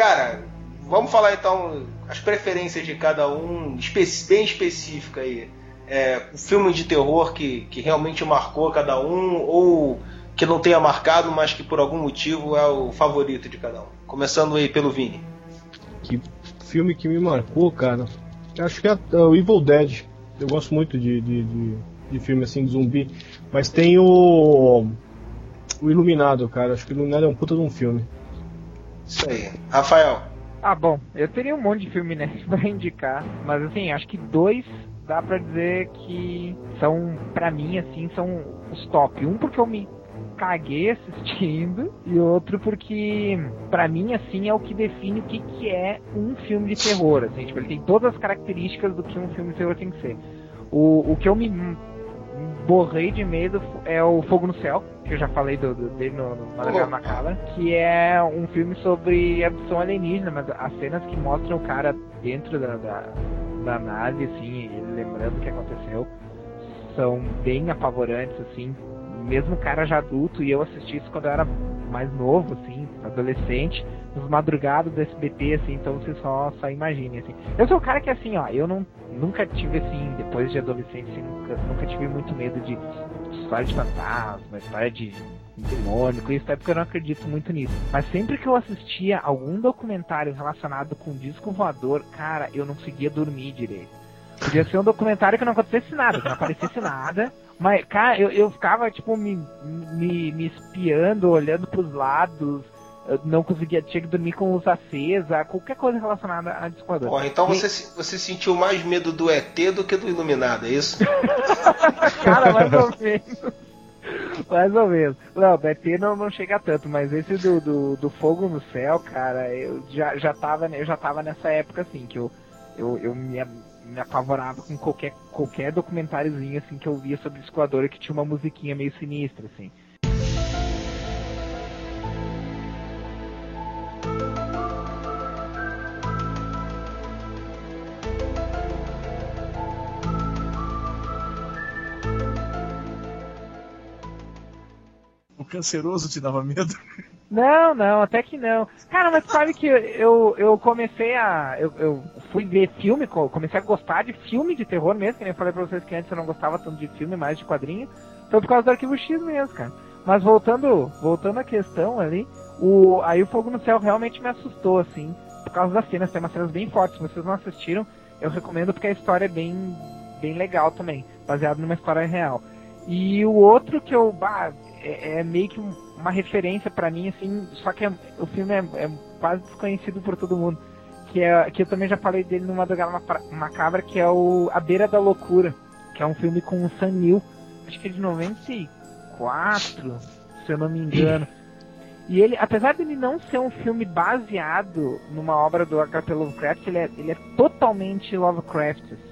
Cara, vamos falar então as preferências de cada um, bem específica aí. É, o filme de terror que, que realmente marcou cada um, ou que não tenha marcado, mas que por algum motivo é o favorito de cada um. Começando aí pelo Vini. Que filme que me marcou, cara. Acho que é é o Evil Dead. Eu gosto muito de, de, de, de filme assim de zumbi. Mas tem o. O Iluminado, cara. Acho que o Iluminado é um puta de um filme. Isso aí. Rafael. Ah, bom, eu teria um monte de filme né, pra indicar, mas assim, acho que dois dá pra dizer que são, pra mim, assim, são os top. Um porque eu me caguei assistindo, e outro porque, pra mim, assim, é o que define o que, que é um filme de terror, assim, tipo, ele tem todas as características do que um filme de terror tem que ser. O, o que eu me borrei de medo é o Fogo no Céu, que eu já falei do, do- dele no, no Madrugada Oh. Macabra, que é um filme sobre abdução alienígena, mas as cenas que mostram o cara dentro da, da, da nave, assim, lembrando o que aconteceu, são bem apavorantes, assim, mesmo cara já adulto, e eu assisti isso quando eu era mais novo, assim, adolescente, nos madrugados do SBT, assim, então você só, só imagine, assim. Eu sou o cara que, assim, ó, eu não, nunca tive, assim, depois de adolescente, assim, nunca, nunca tive muito medo de história de fantasma, história de demônio, isso, até porque eu não acredito muito nisso. Mas sempre que eu assistia algum documentário relacionado com disco voador, cara, eu não conseguia dormir direito. Podia ser um documentário que não acontecesse nada, que não aparecesse nada. Mas, cara, eu, eu ficava, tipo, me, me, me espiando, olhando pros lados. Eu não conseguia, tinha que dormir com luz acesa, qualquer coisa relacionada a disco voador. Porra, então E- você, você sentiu mais medo do ET do que do Iluminado, é isso? Cara, mais ou menos. Mais ou menos. Não, BT não, não chega tanto, mas esse do, do, do Fogo no Céu, cara, eu já, já, tava, eu já tava nessa época assim, que eu, eu, eu me, me apavorava com qualquer, qualquer documentáriozinho assim que eu via sobre disco voador que tinha uma musiquinha meio sinistra, assim. O canceroso te dava medo? Não, não, até que não. Cara, mas sabe que eu, eu comecei a. Eu, eu fui ver filme, comecei a gostar de filme de terror mesmo, que nem eu falei pra vocês que antes eu não gostava tanto de filme, mais de quadrinho. Foi por causa do arquivo X mesmo, cara. Mas voltando, voltando à questão ali, o, aí o Fogo no Céu realmente me assustou, assim, por causa das cenas, tem umas cenas bem fortes. Se vocês não assistiram, eu recomendo porque a história é bem, bem legal também, baseado numa história real. E o outro que eu. Bah, é, é meio que uma referência para mim, assim, só que é, o filme é, é, quase desconhecido por todo mundo. Que, é, que eu também já falei dele no Madrugada Macabra, que é o A Beira da Loucura, que é um filme com o Sam Neill, acho que é de 94, se eu não me engano. E ele, apesar de ele não ser um filme baseado numa obra do H.P. Lovecraft, ele é, ele é totalmente Lovecraft, assim.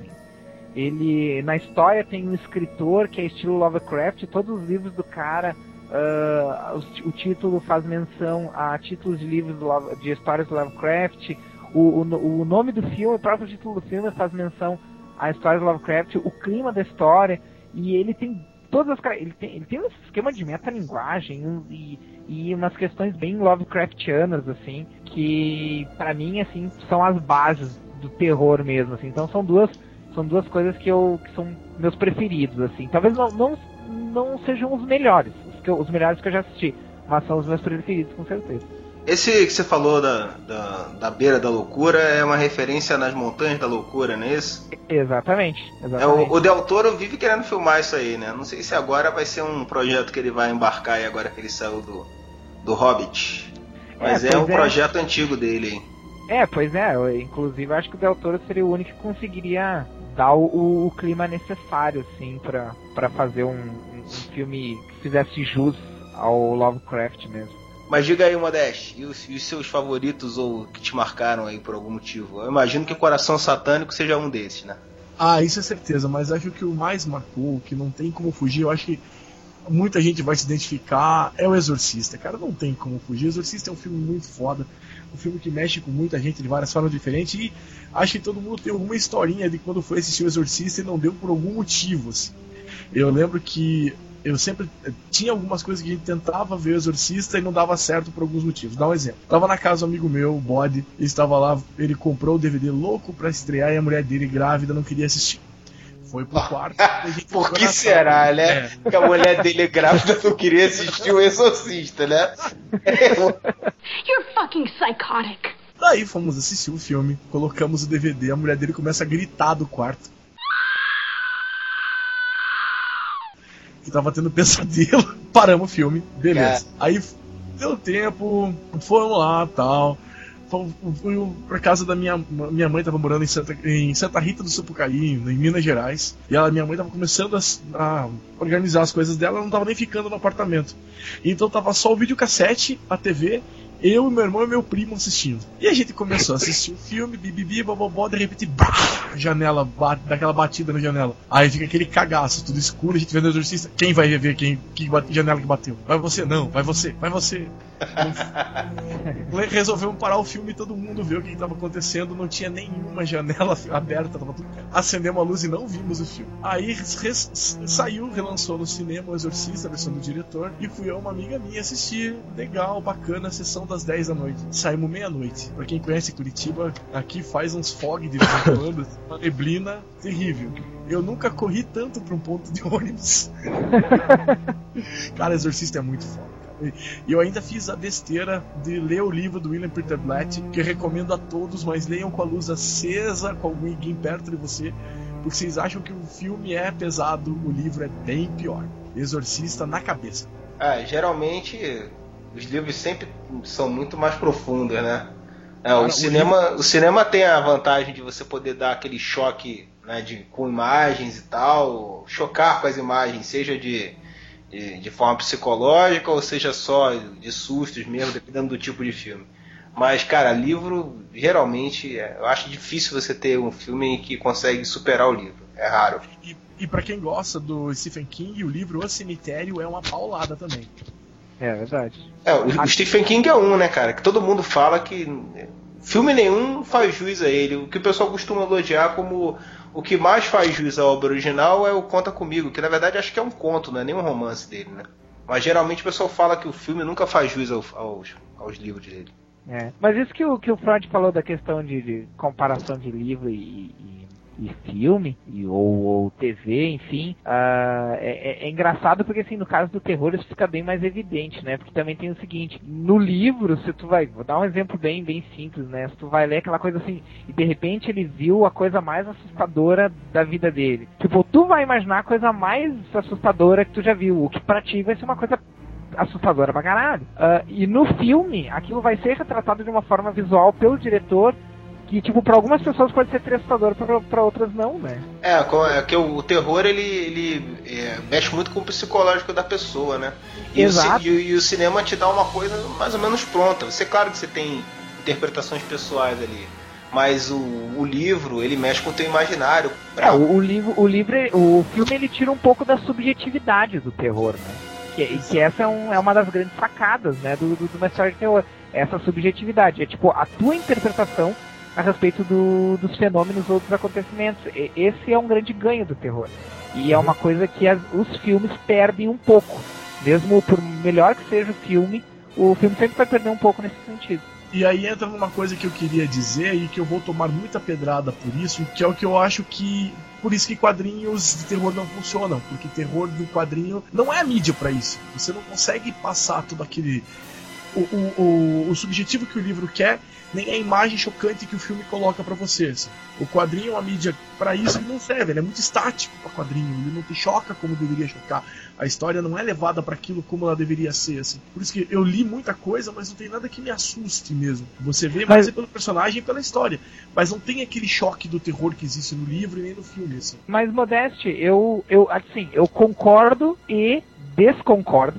Ele, na história, tem um escritor que é estilo Lovecraft, todos os livros do cara, uh, o, o, título faz menção a títulos de livros de histórias do Lovecraft, o, o, o nome do filme, o próprio título do filme faz menção a histórias do Lovecraft, o clima da história, e ele tem todas as ele tem, ele tem um esquema de metalinguagem e, e umas questões bem Lovecraftianas assim que para mim assim são as bases do terror mesmo assim. Então são duas são duas coisas que eu que são meus preferidos assim talvez não não, não sejam os melhores os, que eu, os melhores que eu já assisti mas são os meus preferidos com certeza esse que você falou da, da, da, beira da loucura é uma referência nas montanhas da loucura, não é isso? Exatamente. exatamente. É, o, o, Del Toro vive querendo filmar isso aí, né? Não sei se agora vai ser um projeto que ele vai embarcar aí agora que ele saiu do, do Hobbit. Mas é, é um é. projeto antigo dele, hein? É, pois é. Eu, inclusive, acho que o Del Toro seria o único que conseguiria dar o, o clima necessário, assim, para fazer um, um filme que fizesse jus ao Lovecraft mesmo. Mas diga aí, Modeste, e os, e os, seus favoritos ou que te marcaram aí por algum motivo? Eu imagino que Coração Satânico seja um desses, né? Ah, isso é certeza, mas acho que o mais marcou, que não tem como fugir, eu acho que muita gente vai se identificar, é o Exorcista. Cara, não tem como fugir. O Exorcista é um filme muito foda, um filme que mexe com muita gente de várias formas diferentes e acho que todo mundo tem alguma historinha de quando foi assistir o Exorcista e não deu por algum motivo. Assim. Eu lembro que eu sempre tinha algumas coisas que a gente tentava ver o Exorcista e não dava certo por alguns motivos. Dá um exemplo. Tava na casa do amigo meu, o Bode, estava lá, ele comprou o DVD louco para estrear e a mulher dele grávida não queria assistir. Foi pro quarto. Por que será, né? É. Que a mulher dele grávida não queria assistir o Exorcista, né? You're fucking psychotic. Daí fomos assistir o filme, colocamos o DVD, a mulher dele começa a gritar do quarto. que tava tendo pesadelo. Paramos o filme, beleza. É. Aí deu tempo, fomos lá tal. Fui pra casa da minha minha mãe, tava morando em Santa, em Santa Rita do Sapucaí, em Minas Gerais. E ela, minha mãe tava começando a, a organizar as coisas dela, não tava nem ficando no apartamento. Então tava só o videocassete, a TV eu, meu irmão e meu primo assistindo. E a gente começou a assistir o filme, bibibi, bobobó, de repente, bah, janela, bate, daquela batida na janela. Aí fica aquele cagaço, tudo escuro, a gente vendo o exorcista. Quem vai ver quem, que janela que bateu? Vai você, não, vai você, vai você. Resolvemos parar o filme e todo mundo viu o que estava acontecendo. Não tinha nenhuma janela aberta, tava tudo... acendemos a luz e não vimos o filme. Aí saiu, relançou no cinema o Exorcista, a versão do diretor, e fui eu uma amiga minha assistir. Legal, bacana, sessão das 10 da noite. Saímos meia-noite. Pra quem conhece Curitiba, aqui faz uns fog de vez em quando, uma neblina terrível. Eu nunca corri tanto pra um ponto de ônibus. cara, Exorcista é muito foda. E eu ainda fiz a besteira de ler o livro do William Peter Blatt, que recomendo a todos, mas leiam com a luz acesa, com alguém perto de você, porque vocês acham que o filme é pesado, o livro é bem pior. Exorcista na cabeça. Ah, geralmente os livros sempre são muito mais profundos, né? É, Cara, o, cinema, livro... o cinema tem a vantagem de você poder dar aquele choque né, de, com imagens e tal, chocar com as imagens, seja de, de, de, forma psicológica ou seja só de sustos mesmo, dependendo do tipo de filme. Mas, cara, livro, geralmente, é, eu acho difícil você ter um filme que consegue superar o livro. É raro. E, e para quem gosta do Stephen King, o livro O Cemitério é uma paulada também. É verdade. É, o, o Stephen King é um, né, cara? Que todo mundo fala que filme nenhum faz juiz a ele. O que o pessoal costuma elogiar como o que mais faz juiz à obra original é o Conta Comigo, que na verdade acho que é um conto, não é nem um romance dele, né? Mas geralmente o pessoal fala que o filme nunca faz jus aos, aos, aos livros dele. É. Mas isso que o, que o Freud falou da questão de, de comparação de livro e, e, e filme, e, ou, ou TV, enfim, uh, é, é, engraçado porque assim, no caso do terror isso fica bem mais evidente, né? Porque também tem o seguinte, no livro, se tu vai, vou dar um exemplo bem, bem simples, né? Se tu vai ler aquela coisa assim, e de repente ele viu a coisa mais assustadora da vida dele. Tipo, tu vai imaginar a coisa mais assustadora que tu já viu, o que pra ti vai ser uma coisa assustadora pra caralho. Uh, e no filme, aquilo vai ser retratado de uma forma visual pelo diretor que, tipo, pra algumas pessoas pode ser assustador, pra, pra outras não, né? É, é que o, terror, ele, ele é, mexe muito com o psicológico da pessoa, né? E Exato. O, e, e, o cinema te dá uma coisa mais ou menos pronta. Você, claro que você tem interpretações pessoais ali, mas o, o livro, ele mexe com o teu imaginário. É, o, o, livro, o livro, o filme, ele tira um pouco da subjetividade do terror, né? Que, que essa é, um, é, uma das grandes sacadas, né, do, do, história de terror. Essa subjetividade. É tipo, a tua interpretação a respeito do, dos fenômenos ou dos acontecimentos. E, esse é um grande ganho do terror. E é uma coisa que as, os filmes perdem um pouco. Mesmo por melhor que seja o filme, o filme sempre vai perder um pouco nesse sentido. E aí entra numa coisa que eu queria dizer e que eu vou tomar muita pedrada por isso, que é o que eu acho que por isso que quadrinhos de terror não funcionam, porque terror do quadrinho não é a mídia para isso. Você não consegue passar todo aquele o, o, o, o subjetivo que o livro quer nem a imagem chocante que o filme coloca para você. Assim. O quadrinho, a mídia, para isso ele não serve, ele é muito estático para quadrinho, ele não te choca como deveria chocar. A história não é levada para aquilo como ela deveria ser, assim. Por isso que eu li muita coisa, mas não tem nada que me assuste mesmo. Você vê mais mas... pelo personagem e pela história, mas não tem aquele choque do terror que existe no livro e nem no filme, assim. Mas Modeste, eu eu assim, eu concordo e desconcordo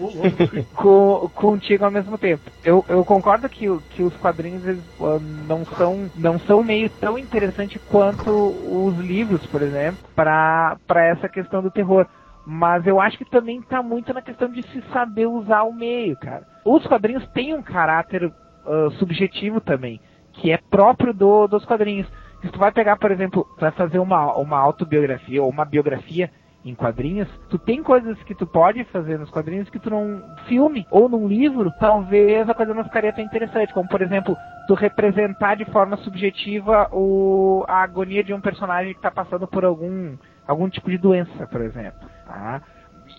com, contigo ao mesmo tempo. Eu, eu concordo que, que os quadrinhos eles, uh, não, são, não são meio tão interessantes quanto os livros, por exemplo, para essa questão do terror. Mas eu acho que também está muito na questão de se saber usar o meio, cara. Os quadrinhos têm um caráter uh, subjetivo também, que é próprio do, dos quadrinhos. Se tu vai pegar, por exemplo, vai fazer uma, uma autobiografia ou uma biografia em quadrinhos, tu tem coisas que tu pode fazer nos quadrinhos que tu não filme ou num livro, talvez a coisa não ficaria tão interessante, como por exemplo, tu representar de forma subjetiva o, a agonia de um personagem que está passando por algum algum tipo de doença, por exemplo. Tá?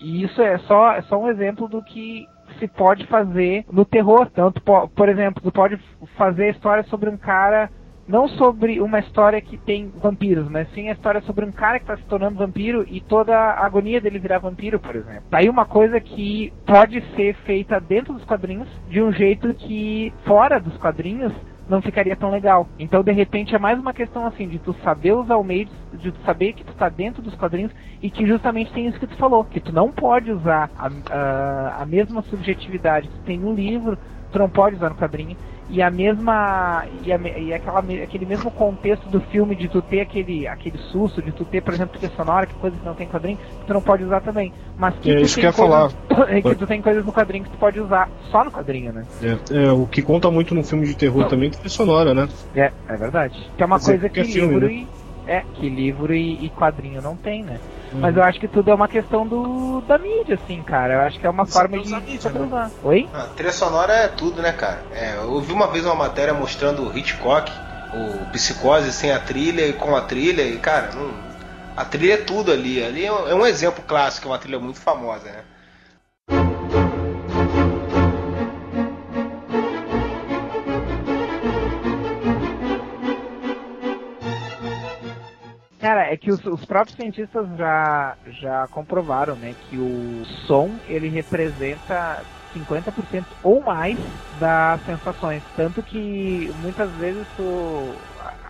E isso é só, é só um exemplo do que se pode fazer no terror. Tanto, por exemplo, tu pode fazer história sobre um cara não sobre uma história que tem vampiros, mas sim a história sobre um cara que está se tornando vampiro e toda a agonia dele virar vampiro, por exemplo. Daí uma coisa que pode ser feita dentro dos quadrinhos de um jeito que fora dos quadrinhos não ficaria tão legal. Então, de repente, é mais uma questão assim de tu saber usar o meio, de tu saber que tu está dentro dos quadrinhos e que justamente tem isso que tu falou, que tu não pode usar a, a, a mesma subjetividade que tem no livro, tu não pode usar no quadrinho e a mesma e, a, e aquela, aquele mesmo contexto do filme de tu ter aquele, aquele susto, de tu ter, por exemplo, trilha sonora, que coisa que não tem quadrinho, que tu não pode usar também. Mas que é tu isso tem que eu falar. é que tu tem coisas no quadrinho que tu pode usar só no quadrinho, né? É, é o que conta muito no filme de terror também é trilha sonora, né? É, é verdade. Que é uma coisa que, livro né? e é que livro e, e quadrinho não tem, né? Mas eu acho que tudo é uma questão do da mídia, assim, cara. Eu acho que é uma Você forma de mídia, né? Oi? A trilha sonora é tudo, né, cara? É, eu ouvi uma vez uma matéria mostrando o Hitchcock, o Psicose sem a trilha e com a trilha, e, cara, não, a trilha é tudo ali. Ali é um é exemplo clássico, é uma trilha muito famosa, né? É que os, os, próprios cientistas já, já comprovaram, né, que o som ele representa 50% ou mais das sensações. Tanto que muitas vezes tu,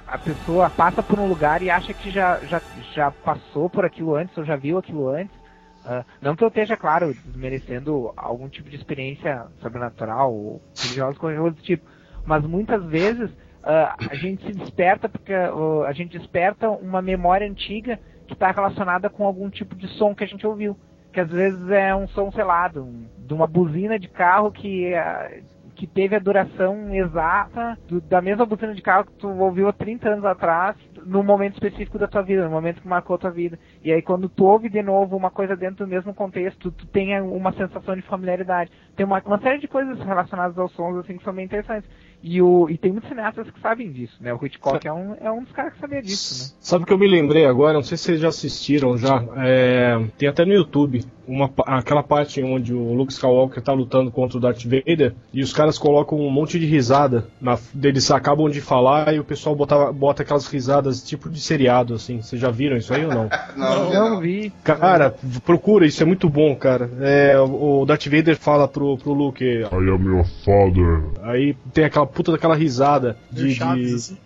a pessoa passa por um lugar e acha que já, já, já passou por aquilo antes, ou já viu aquilo antes. Uh, não que eu esteja, claro, desmerecendo algum tipo de experiência sobrenatural ou religiosa, coisa do tipo. Mas muitas vezes uh, a gente se desperta porque uh, a gente desperta uma memória antiga que está relacionada com algum tipo de som que a gente ouviu. Que às vezes é um som, sei lá, de, um, de uma buzina de carro que, uh, que teve a duração exata do- da mesma buzina de carro que tu ouviu há 30 anos atrás, num momento específico da tua vida, no momento que marcou a tua vida. E aí quando tu ouve de novo uma coisa dentro do mesmo contexto, tu tem uma sensação de familiaridade. Tem uma, uma série de coisas relacionadas aos sons assim que são bem interessantes. E, o, e tem muitos cineastas que sabem disso, né? O Hitchcock é um, é um dos caras que sabia disso, né? Sabe o que eu me lembrei agora? Não sei se vocês já assistiram já. É, tem até no YouTube uma, aquela parte onde o Luke Skywalker tá lutando contra o Darth Vader e os caras colocam um monte de risada. Na, eles acabam de falar e o pessoal bota, bota aquelas risadas tipo de seriado, assim. Vocês já viram isso aí ou não? Não, não. não vi. Cara, procura, isso é muito bom, cara. É, o Darth Vader fala pro, pro Luke, I am your father. aí tem aquela puta daquela risada Meio de. Chaves, de- assim.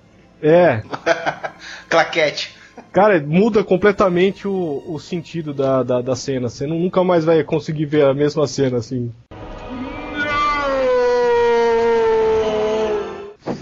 É, Claquete. Cara, muda completamente o, o sentido da, da, da cena. Você nunca mais vai conseguir ver a mesma cena assim.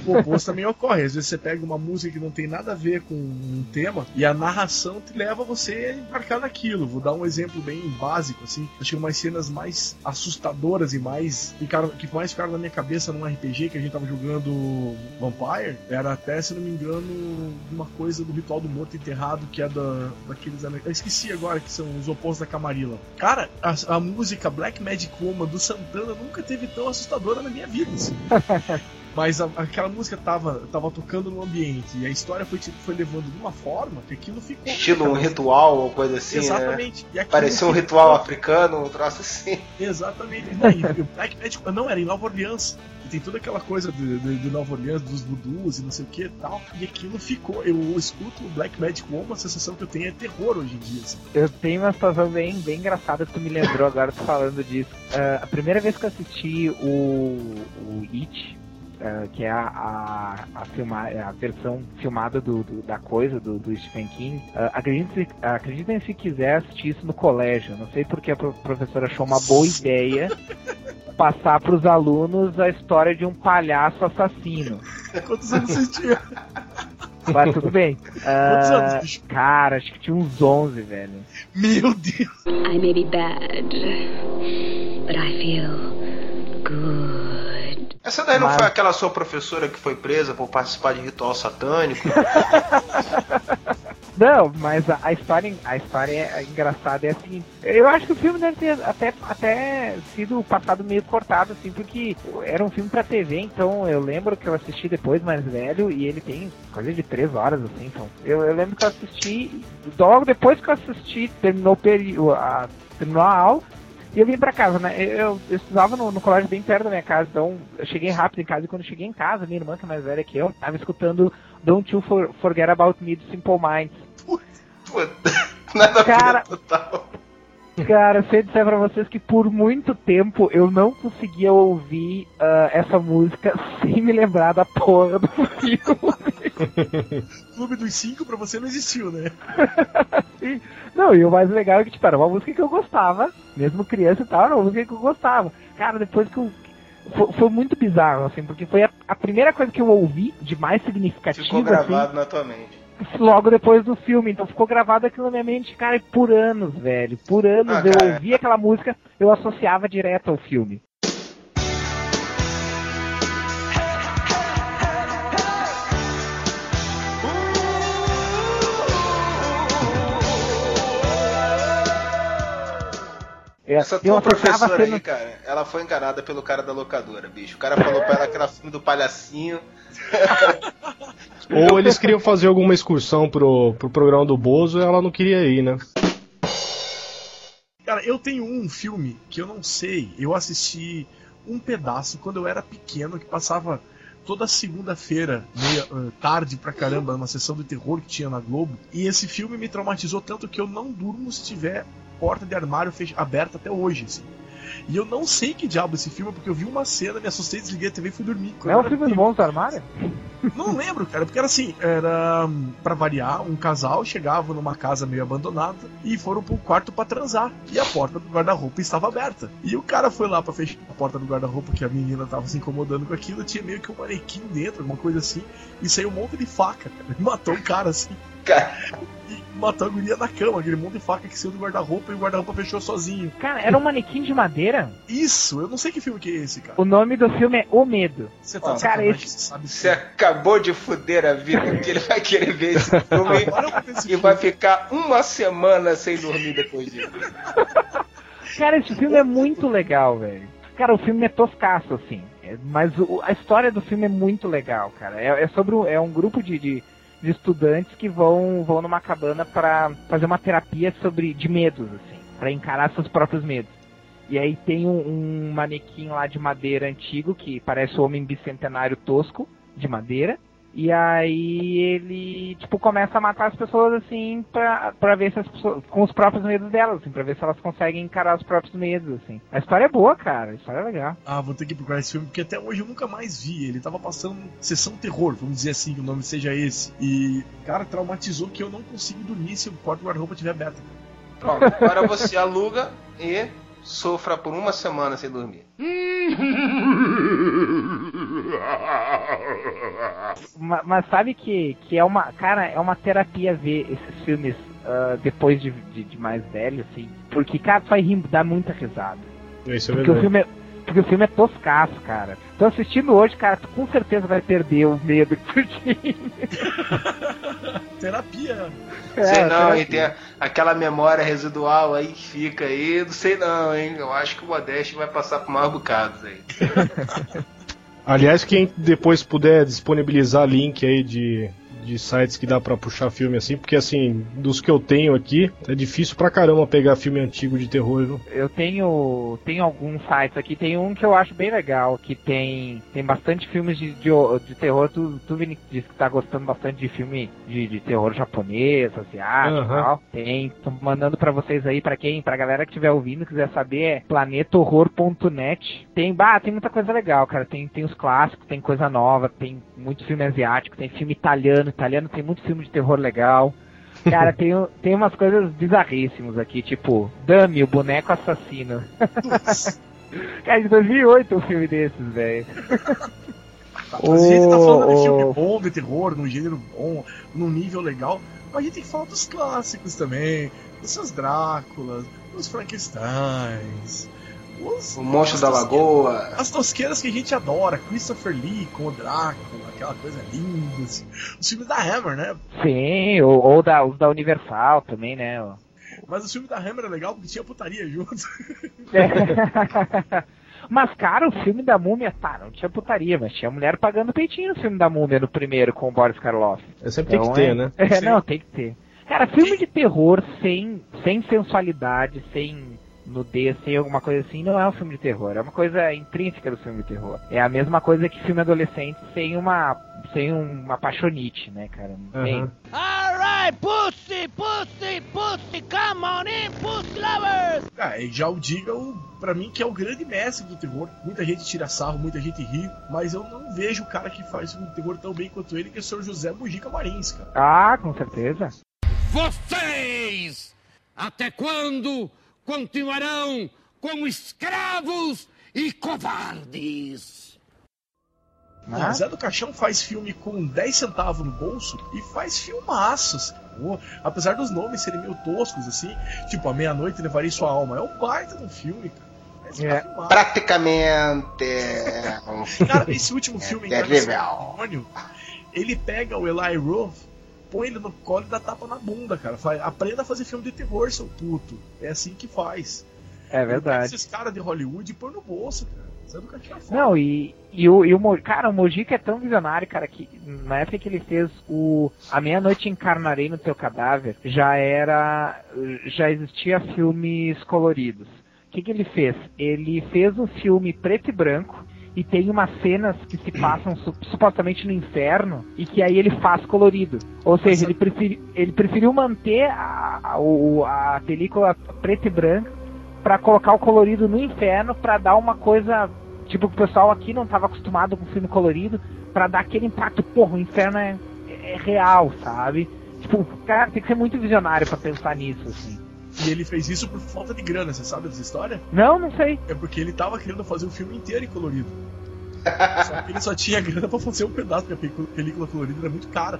O oposto também ocorre. Às vezes você pega uma música que não tem nada a ver com um tema e a narração te leva você a embarcar naquilo. Vou dar um exemplo bem básico, assim. Acho que umas cenas mais assustadoras e mais ficaram, que mais ficaram na minha cabeça num RPG que a gente tava jogando Vampire era até, se não me engano, uma coisa do ritual do morto enterrado que é da, daqueles. Eu esqueci agora que são os opostos da Camarilla. Cara, a, a música Black Magic Woman do Santana nunca teve tão assustadora na minha vida. Assim. Mas a- aquela música tava, tava tocando no ambiente e a história foi, tipo, foi levando de uma forma que aquilo ficou. Estilo um ritual ou coisa assim, né? Exatamente. Aquilo Parecia um ficou- ritual africano, um troço assim. Exatamente. Não, e o Black Magic não era em Nova Orleans. E tem toda aquela coisa de, de, de Nova Orleans, dos voodoos e não sei o que e tal. E aquilo ficou. Eu escuto o Black Magic Woman, a sensação que eu tenho é terror hoje em dia. Assim. Eu tenho uma situação bem, bem engraçada que tu me lembrou agora falando disso. Ah, a primeira vez que eu assisti o, o It, ah, que é a, a, a, filma, a versão filmada do, do- da coisa, do, do Stephen King, ah, acreditem, se- acreditem se quiser assistir isso no colégio. Não sei porque a pro- professora achou uma boa ideia passar para os alunos a história de um palhaço assassino. Quantos anos vocês tinham? Mas tudo bem. Quantos Ah, anos, bicho? cara, acho que tinha uns 11, velho. Meu Deus! I may be bad, but I feel. Essa daí não Mas- foi aquela sua professora que foi presa por participar de ritual satânico? Não, mas a, a história, a história é engraçada é a seguinte. Eu acho que o filme deve ter até, até sido passado meio cortado, assim, porque era um filme pra TV, então eu lembro que eu assisti depois mais velho e ele tem coisa de três horas, assim, então. Eu, eu lembro que eu assisti, logo depois que eu assisti, terminou, o peri- o- a, terminou a aula, e eu vim pra casa, né? Eu, eu estudava no, no colégio bem perto da minha casa, então eu cheguei rápido em casa e quando eu cheguei em casa, minha irmã, que é mais velha que eu, tava escutando Don't You For- Forget About Me do Simple Minds. Puta, Nada Cara- total. Cara, se eu disser pra vocês que por muito tempo eu não conseguia ouvir ah, essa música sem me lembrar da porra do filme. Clube dos Cinco pra você não existiu, né? Sim. Não, e o mais legal é que, tipo, era uma música que eu gostava, mesmo criança e tal, era uma música que eu gostava. Cara, depois que eu. Foi, foi muito bizarro, assim, porque foi a, a primeira coisa que eu ouvi de mais significativa, Ficou assim, gravado na tua mente. logo depois do filme. Então ficou gravado aquilo na minha mente, cara, e por anos, velho. Por anos Ah, eu ouvia aquela música, eu associava direto ao filme. Eu- Essa tua professora aí, cara, ela foi enganada pelo cara da locadora, bicho. O cara falou pra ela que era filme do palhacinho. Ou eles queriam fazer alguma excursão pro, pro programa do Bozo e ela não queria ir, né? Cara, eu tenho um filme que eu não sei, eu assisti um pedaço quando eu era pequeno, que passava toda segunda-feira, meia ah, tarde pra caramba, numa sessão de terror que tinha na Globo. E esse filme me traumatizou tanto que eu não durmo se tiver porta de armário fech- aberta até hoje, assim. E eu não sei que diabo esse filme, porque eu vi uma cena, me assustei, desliguei a TV e fui dormir. Não é o filme do. Monstro Armário? Não lembro, cara, porque era assim, era pra variar, um casal chegava numa casa meio abandonada e foram pro quarto pra transar. E a porta do guarda-roupa estava aberta. E o cara foi lá pra fechar a porta do guarda-roupa que a menina tava se incomodando com aquilo, tinha meio que um manequim dentro, alguma coisa assim, e saiu um monte de faca, cara. E matou o cara assim. Cara, E matou a guria na cama, aquele monte de faca que saiu do guarda-roupa e o guarda-roupa fechou sozinho. Cara, era um manequim de madeira. Isso, eu não sei que filme que é esse, cara. O nome do filme é O Medo. Você tá Ó, cara, esse- você sabe Você acabou de fuder a vida, porque ele vai querer ver esse filme Agora eu vou ver esse e filme. vai ficar uma semana sem dormir depois disso. Cara, esse filme é muito legal, velho. Cara, o filme é toscaço, assim. É- Mas o- a história do filme é muito legal, cara. É, é sobre um, é um grupo de, de, de estudantes que vão, vão numa cabana pra fazer uma terapia sobre de medos, assim. Pra encarar seus próprios medos. E aí tem um, um manequim lá de madeira antigo, que parece o homem bicentenário tosco, de madeira. E aí ele, tipo, começa a matar as pessoas, assim, pra, pra ver se as pessoas, com os próprios medos delas, assim, pra ver se elas conseguem encarar os próprios medos, assim. A história é boa, cara, a história é legal. Ah, vou ter que procurar esse filme, porque até hoje eu nunca mais vi. Ele tava passando sessão terror, vamos dizer assim, que o nome seja esse. E, cara, traumatizou que eu não consigo dormir se o do guarda-roupa estiver aberto. Pronto, agora você aluga e sofra por uma semana sem dormir. Ma- Mas, sabe que, que é uma, cara, é uma terapia ver esses filmes ah, depois de, de, de mais velho, assim. Porque, cara, tu vai rir, dá muita risada. Isso é Porque o verdade. filme é, porque o filme é toscaço, cara. Então assistindo hoje, cara, tu com certeza vai perder o medo que tu tinha. Terapia. sei É, não, terapia. hein? Tem a- aquela memória residual aí que fica aí. Não sei não, hein? Eu acho que o Modeste vai passar por mais bocados aí. Aliás, quem depois puder disponibilizar link aí de, de sites que dá pra puxar filme assim, porque assim, dos que eu tenho aqui, é difícil pra caramba pegar filme antigo de terror, viu? Eu tenho, tenho alguns sites aqui, tem um que eu acho bem legal, que tem, tem bastante filmes de, de, de terror, tu, tu Vini, disse que tá gostando bastante de filme de, de terror japonês, asiático e Aham. tal. Tem, tô mandando pra vocês aí, pra quem, pra galera que estiver ouvindo, quiser saber, é planetohorror.net. Tem, bah, tem muita coisa legal, cara, tem, tem os clássicos, tem coisa nova, tem muito filme asiático, tem filme italiano, italiano tem muito filme de terror legal. Cara, tem, tem umas coisas bizarríssimas aqui, tipo, Dummy, o boneco assassino. Cara, de 2008 um filme desses, velho. A gente tá falando de filme bom, de terror, num gênero bom, num nível legal, mas a gente tem que falar dos clássicos também, dos seus Dráculas, dos Frankensteins, os, O Monstro da Lagoa. As tosqueiras que a gente adora, Christopher Lee com o Drácula, aquela coisa linda, assim. Os filmes da Hammer, né? Sim, ou, ou da, os da Universal também, né? Mas o filme da Hammer é legal porque tinha putaria junto. É. Mas, cara, o filme da múmia, tá, não tinha putaria, mas tinha mulher pagando peitinho no filme da múmia no primeiro com o Boris Karloff. É, sempre tem que Então, ter, é- né? É, Sim. não, tem que ter. Cara, filme de terror sem, sem sensualidade, sem nudez, sem alguma coisa assim, não é um filme de terror. É uma coisa intrínseca do filme de terror. É a mesma coisa que filme adolescente sem uma, sem uma paixonite, né, cara? Não tem. Aham. Ah, e já o diga pra mim que é o grande mestre do terror. Muita gente tira sarro, muita gente ri, mas eu não vejo o cara que faz filme de terror tão bem quanto ele, que é o Sr. José Mujica Marins, cara. Ah, com certeza. Vocês, até quando continuarão como escravos e covardes? O Zé do Caixão faz filme com 10 centavos no bolso e faz filmaços. Pô, apesar dos nomes serem meio toscos, assim, tipo, A Meia-Noite Levarei Sua Alma. É um baita de um filme, cara. É. tá. Praticamente. é Cara, esse último filme, É Enganação terrível. do Demônio, ele pega o Eli Roth, põe ele no colo e dá tapa na bunda, cara. Aprenda a fazer filme de terror, seu puto. É assim que faz. É verdade. Esses caras de Hollywood põe no bolso, cara. Não, e, e, o, e o cara, o Mojica é tão visionário, cara, que na época que ele fez o A Meia-Noite Encarnarei no Teu Cadáver, já era. já existia filmes coloridos. O que, que ele fez? Ele fez um filme preto e branco. E tem umas cenas que se passam su- supostamente no inferno e que aí ele faz colorido. Ou seja, ele, preferi, ele preferiu manter a, a, a película preto e branco pra colocar o colorido no inferno pra dar uma coisa tipo que o pessoal aqui não tava acostumado com filme colorido pra dar aquele impacto porra o inferno é, é real sabe tipo cara tem que ser muito visionário pra pensar nisso assim E ele fez isso por falta de grana, você sabe dessa história? não não sei É porque ele tava querendo fazer o filme inteiro em colorido. só que ele só tinha grana pra fazer um pedaço, porque a película- película colorida era muito cara.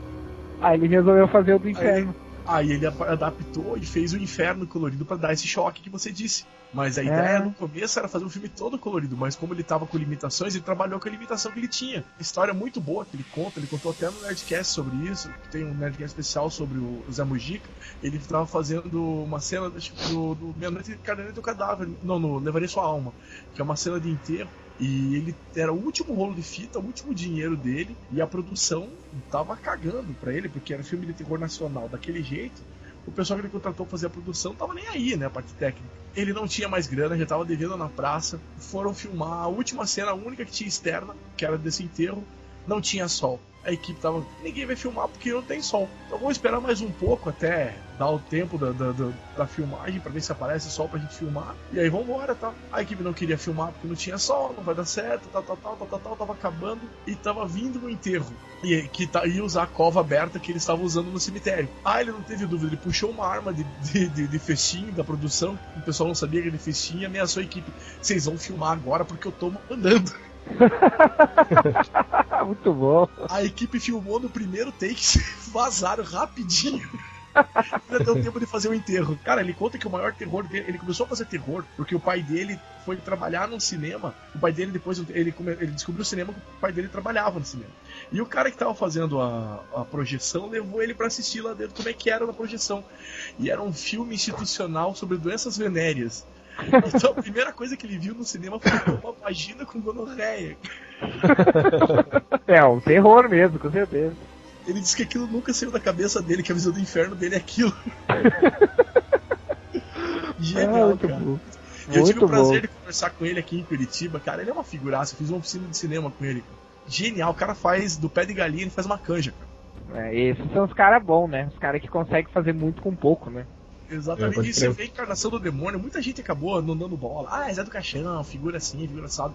aí ele resolveu fazer o do inferno Aí ele ap- adaptou e fez o inferno colorido pra dar esse choque que você disse. Mas a É. ideia no começo era fazer um filme todo colorido, mas como ele tava com limitações, ele trabalhou com a limitação que ele tinha. História muito boa que ele conta, ele contou até no Nerdcast sobre isso. Tem um Nerdcast especial sobre o Zé Mujica. Ele tava fazendo uma cena do, do Meia Noite Carneiro do Cadáver. Não, no Levarei Sua Alma, que é uma cena de enterro. E ele era o último rolo de fita, o último dinheiro dele, e a produção tava cagando pra ele, porque era filme de terror nacional daquele jeito. O pessoal que ele contratou fazer a produção tava nem aí, né? A parte técnica. Ele não tinha mais grana, já tava devendo na praça. Foram filmar a última cena, a única que tinha externa, que era desse enterro. Não tinha sol. A equipe tava. Ninguém vai filmar porque não tem sol. Então vamos esperar mais um pouco até dar o tempo da, da, da, da filmagem pra ver se aparece sol pra gente filmar. E aí vambora, tá? A equipe não queria filmar porque não tinha sol, não vai dar certo, tal, tal, tal, tal, tal, tal. Tava acabando e tava vindo o enterro. E que tá, ia usar a cova aberta que eles estavam usando no cemitério. Ah, ele não teve dúvida, ele puxou uma arma de, de, de, de da produção. O pessoal não sabia que ele festim e ameaçou a equipe. Vocês vão filmar agora porque eu tô mandando. Muito bom. A equipe filmou no primeiro take, vazaram rapidinho. Ainda deu tempo de fazer o enterro. Cara, ele conta que o maior terror dele. Ele começou a fazer terror porque o pai dele foi trabalhar num cinema. O pai dele, depois, ele, ele descobriu o cinema que o pai dele trabalhava no cinema. E o cara que tava fazendo a, a projeção levou ele pra assistir lá dentro como é que era na projeção. E era um filme institucional sobre doenças venéreas. Então a primeira coisa que ele viu no cinema foi uma vagina com gonorreia. É, um terror mesmo, com certeza. Ele disse que aquilo nunca saiu da cabeça dele, que a visão do inferno dele é aquilo. Genial, Ah, cara. bom. E eu tive Muito o prazer bom. de conversar com ele aqui em Curitiba, cara. Ele é uma figuraça, eu fiz uma oficina de cinema com ele. Genial, o cara faz do pé de galinha, ele faz uma canja, cara. É, esses são os caras bons, né? Os caras que conseguem fazer muito com pouco, né? Exatamente, É, e você vê a encarnação do demônio, muita gente acabou não dando bola. Ah, é Zé do Caixão, figura assim, figura assado.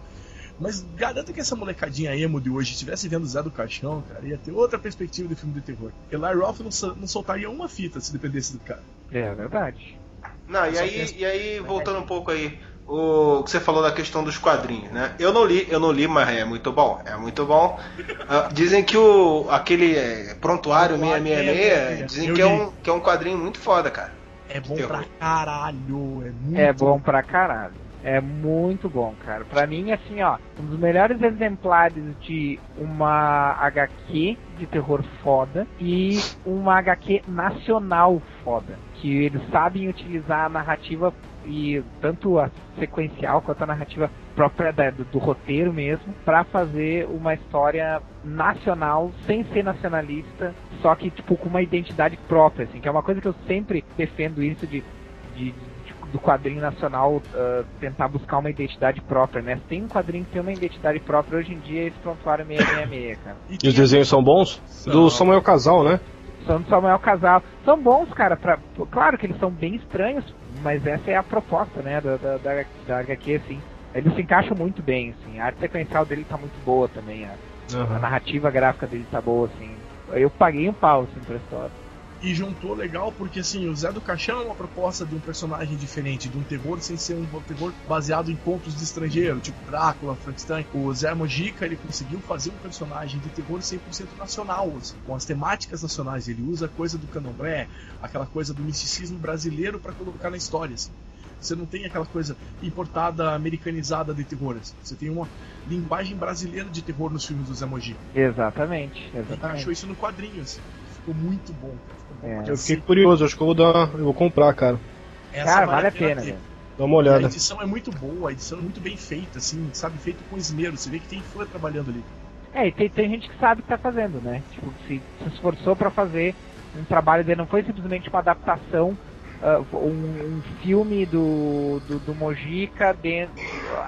Mas garanto que essa molecadinha emo de hoje estivesse vendo Zé do Caixão, cara, ia ter outra perspectiva de filme de terror. Eli Roth não, não soltaria uma fita se dependesse do cara. É verdade. Não, e aí, e aí, voltando um pouco aí, o que você falou da questão dos quadrinhos, né? Eu não li, eu não li, mas é muito bom, é muito bom. Ah, dizem que o aquele é, prontuário Prontuário 666, 666, dizem que é, um, que é um quadrinho muito foda, cara. É bom pra caralho, é muito É bom pra caralho. É muito bom, cara. Pra mim, assim, ó, um dos melhores exemplares de uma HQ de terror foda e uma HQ nacional foda. Que eles sabem utilizar a narrativa e tanto a sequencial quanto a narrativa própria da- do, do roteiro mesmo pra fazer uma história nacional sem ser nacionalista, só que tipo com uma identidade própria, assim, que é uma coisa que eu sempre defendo isso de, de- de- do quadrinho nacional ah, tentar buscar uma identidade própria, né? Tem um quadrinho que tem uma identidade própria hoje em dia, é esse prontuário 666, cara. E E os desenhos são bons? Do Samuel Casal, né? São do Samuel Casal. São bons, cara, pra... claro que eles são bem estranhos, mas essa é a proposta, né, da, da, da, da HQ, assim. Eles se encaixam muito bem, assim. A arte sequencial dele tá muito boa também, a, a narrativa gráfica dele tá boa, assim. Eu paguei um pau, assim, pra história. E juntou legal porque assim, o Zé do Caixão é uma proposta de um personagem diferente, de um terror sem ser um terror baseado em contos de estrangeiro, tipo Drácula, Frankenstein. O Zé Mojica, ele conseguiu fazer um personagem de terror 100% nacional, assim, com as temáticas nacionais. Ele usa a coisa do candomblé, aquela coisa do misticismo brasileiro para colocar na história, assim. Você não tem aquela coisa importada, americanizada de terror. assim. Você tem uma linguagem brasileira de terror nos filmes do Zé Mojica. Exatamente, Ele achou exatamente. isso no quadrinho, assim. Ficou muito bom. Ficou bom É. Eu fiquei curioso, acho que eu vou dar. Eu vou comprar, cara. Essa Cara, vale a pena, velho. Dá uma E a olhada. edição é muito boa, a edição é muito bem feita, assim, sabe? Feito com esmero. Você vê que tem fã trabalhando ali. É, e tem, tem gente que sabe o que tá fazendo, né? Tipo, se, se esforçou pra fazer um trabalho dele, não foi simplesmente uma adaptação, ah, um, um filme do, do, do Mojica dentro,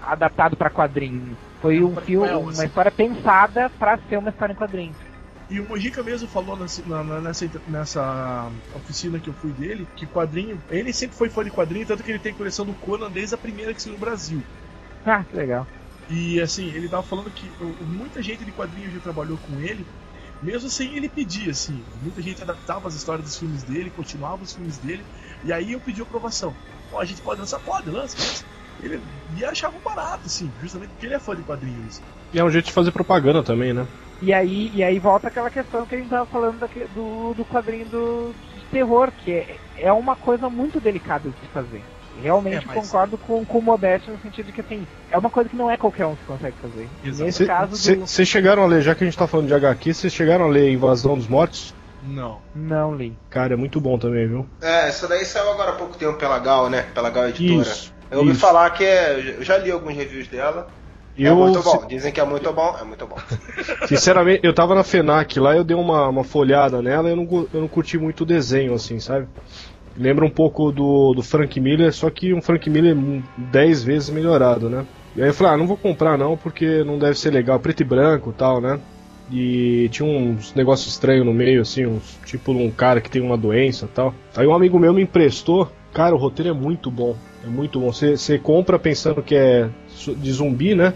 adaptado pra quadrinho. Foi um filme, uma assim. história pensada pra ser uma história em quadrinhos. E o Mojica mesmo falou nessa, nessa, nessa oficina que eu fui dele, que quadrinho. Ele sempre foi fã de quadrinho, tanto que ele tem coleção do Conan desde a primeira que saiu no Brasil. Ah, que legal. E assim, ele tava falando que muita gente de quadrinho já trabalhou com ele, mesmo sem ele pedir, assim. Muita gente adaptava as histórias dos filmes dele, continuava os filmes dele, e aí eu pedi aprovação. Ó, a gente pode lançar? Pode, lança, lança. Ele e achava barato, assim, justamente porque ele é fã de quadrinhos. E é um jeito de fazer propaganda também, né? E aí, e aí volta aquela questão que a gente tava falando do, do quadrinho do, terror, que é, é uma coisa muito delicada de se fazer. Realmente É, mas- concordo com, com o Modesto no sentido de que assim, é uma coisa que não é qualquer um que consegue fazer. Exato. Nesse caso do... Vocês chegaram a ler, já que a gente tá falando de HQ, vocês chegaram a ler Invasão dos Mortos? Não. Não li. Cara, é muito bom também, viu? É, essa daí saiu agora há pouco tempo pela Gal, né? Pela Gal Editora. Isso, eu ouvi isso. falar que é. Eu já li alguns reviews dela. É Eu, muito bom. Dizem que é muito bom, é muito bom. sinceramente, eu tava na FENAC lá, eu dei uma, uma folhada nela e eu não, eu não curti muito o desenho, assim, sabe? Lembra um pouco do, do Frank Miller, só que um Frank Miller 10 vezes melhorado, né? E aí eu falei, ah, não vou comprar não, porque não deve ser legal, preto e branco e tal, né? E tinha uns negócios estranhos no meio, assim, uns, tipo um cara que tem uma doença e tal. Aí um amigo meu me emprestou, cara, o roteiro é muito bom, é muito bom. Você você compra pensando que é de zumbi, né?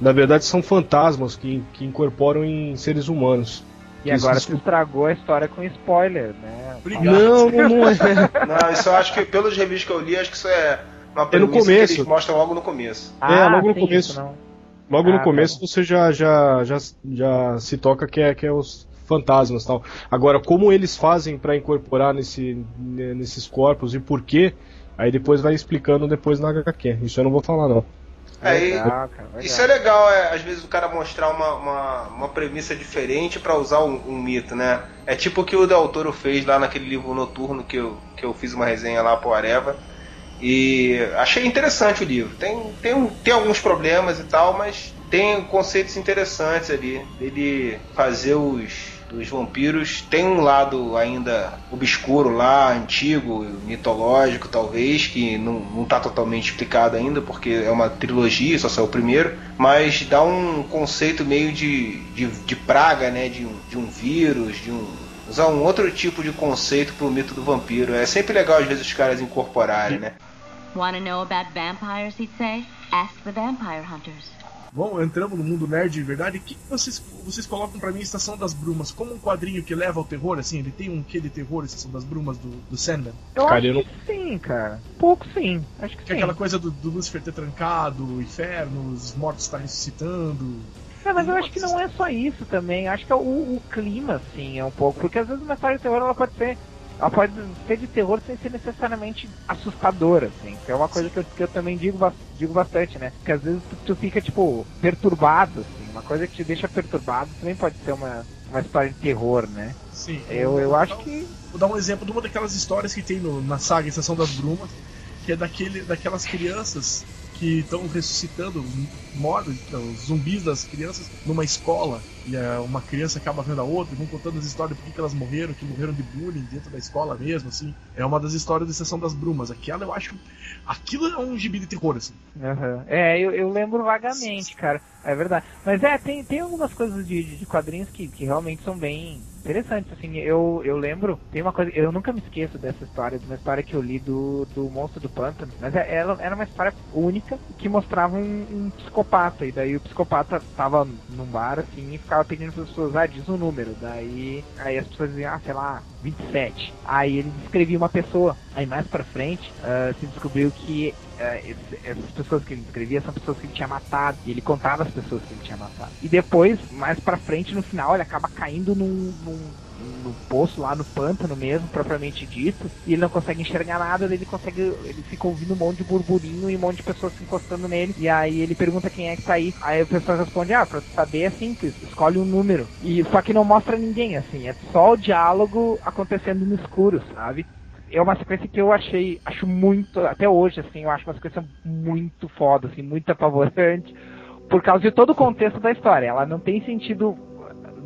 Na verdade são fantasmas que, que incorporam em seres humanos. E agora Isso- tu estragou a história com spoiler, né? Obrigado. Não, não, é. Não, isso eu acho que pelos reviews que eu li, acho que isso é uma É no começo. que eles mostram logo no começo. É, logo no começo. isso, não. Logo Ah, no tá começo bom. você já, já, já, já se toca que é, que é os fantasmas e tal. Agora, como eles fazem pra incorporar nesse, ne- nesses corpos e por quê, aí depois vai explicando depois na HQ. Isso eu não vou falar não. É, e- Legal, cara, legal. Isso é legal, é, às vezes o cara mostrar uma, uma, uma premissa diferente pra usar um, um mito, né? É tipo o que o Del Toro fez lá naquele livro noturno que eu, que eu fiz uma resenha lá pro Areva. E achei interessante o livro. Tem, tem, tem alguns problemas e tal, mas tem conceitos interessantes ali. Ele fazer os, os vampiros tem um lado ainda obscuro lá, antigo, mitológico talvez, que não, não tá totalmente explicado ainda, porque é uma trilogia, só saiu o primeiro, mas dá um conceito meio de, de, de praga, né? De um, de um vírus, de um. Usar um outro tipo de conceito pro mito do vampiro. É sempre legal às vezes os caras incorporarem, né? Want to know about vampires, he'd say? Ask the vampire hunters. Bom, entramos no mundo nerd de verdade. O que vocês, vocês colocam pra mim Estação das Brumas? Como um quadrinho que leva ao terror, assim? Ele tem um quê de terror, Estação das Brumas, do, do Sandman? Eu Cara, acho eu não- que sim, cara. Pouco sim. Acho que Que é sim. aquela coisa do, do Lucifer ter trancado, o inferno, os mortos estar ressuscitando. É, mas eu acho que não é só isso também. Acho que é o, o clima, assim, é um pouco. Porque às vezes uma história de terror ela pode ser. Ela pode ser de terror sem ser necessariamente assustadora, assim. Que é uma coisa que eu, que eu também digo, digo bastante, né? Porque às vezes tu, tu fica, tipo, perturbado, assim. Uma coisa que te deixa perturbado também pode ser uma, uma história de terror, né? Sim. Eu, eu acho que. Vou dar um exemplo de uma daquelas histórias que tem no- na saga Estação das Brumas, que é daquele, daquelas crianças que estão ressuscitando mortos, então, zumbis das crianças numa escola. E é, uma criança acaba vendo a outra, e vão contando as histórias por que elas morreram, que morreram de bullying dentro da escola mesmo, assim. É uma das histórias da Estação das Brumas. Aquela eu acho. Aquilo é um gibi de terror, assim. Aham. É, eu, eu lembro vagamente, cara. É verdade. Mas é, tem, tem algumas coisas de, de, de quadrinhos que, que realmente são bem interessantes. Assim, eu, eu lembro, tem uma coisa, eu nunca me esqueço dessa história, de uma história que eu li do, do Monstro do Pântano. Mas é- ela era uma história única que mostrava um, um psicopata. E daí o psicopata tava num bar assim e ficava pedindo para as pessoas, ah, diz um número. Daí aí as pessoas diziam, ah, sei lá, 27. Aí ele descrevia uma pessoa. Aí mais pra frente ah, se descobriu que esse- essas pessoas que ele descrevia são pessoas que ele tinha matado. E ele contava as pessoas que ele tinha matado. E depois, mais pra frente, no final, ele acaba caindo num, num no poço lá no pântano mesmo, propriamente dito, e ele não consegue enxergar nada, ele consegue, ele fica ouvindo um monte de burburinho e um monte de pessoas se encostando nele, e aí ele pergunta quem é que tá aí, aí a pessoa responde, ah, pra saber é simples, escolhe um número, e só que não mostra ninguém, assim, é só o diálogo acontecendo no escuro, sabe? É uma sequência que eu achei, acho muito, até hoje, assim, eu acho uma sequência muito foda, assim, muito apavorante, por causa de todo o contexto da história, ela não tem sentido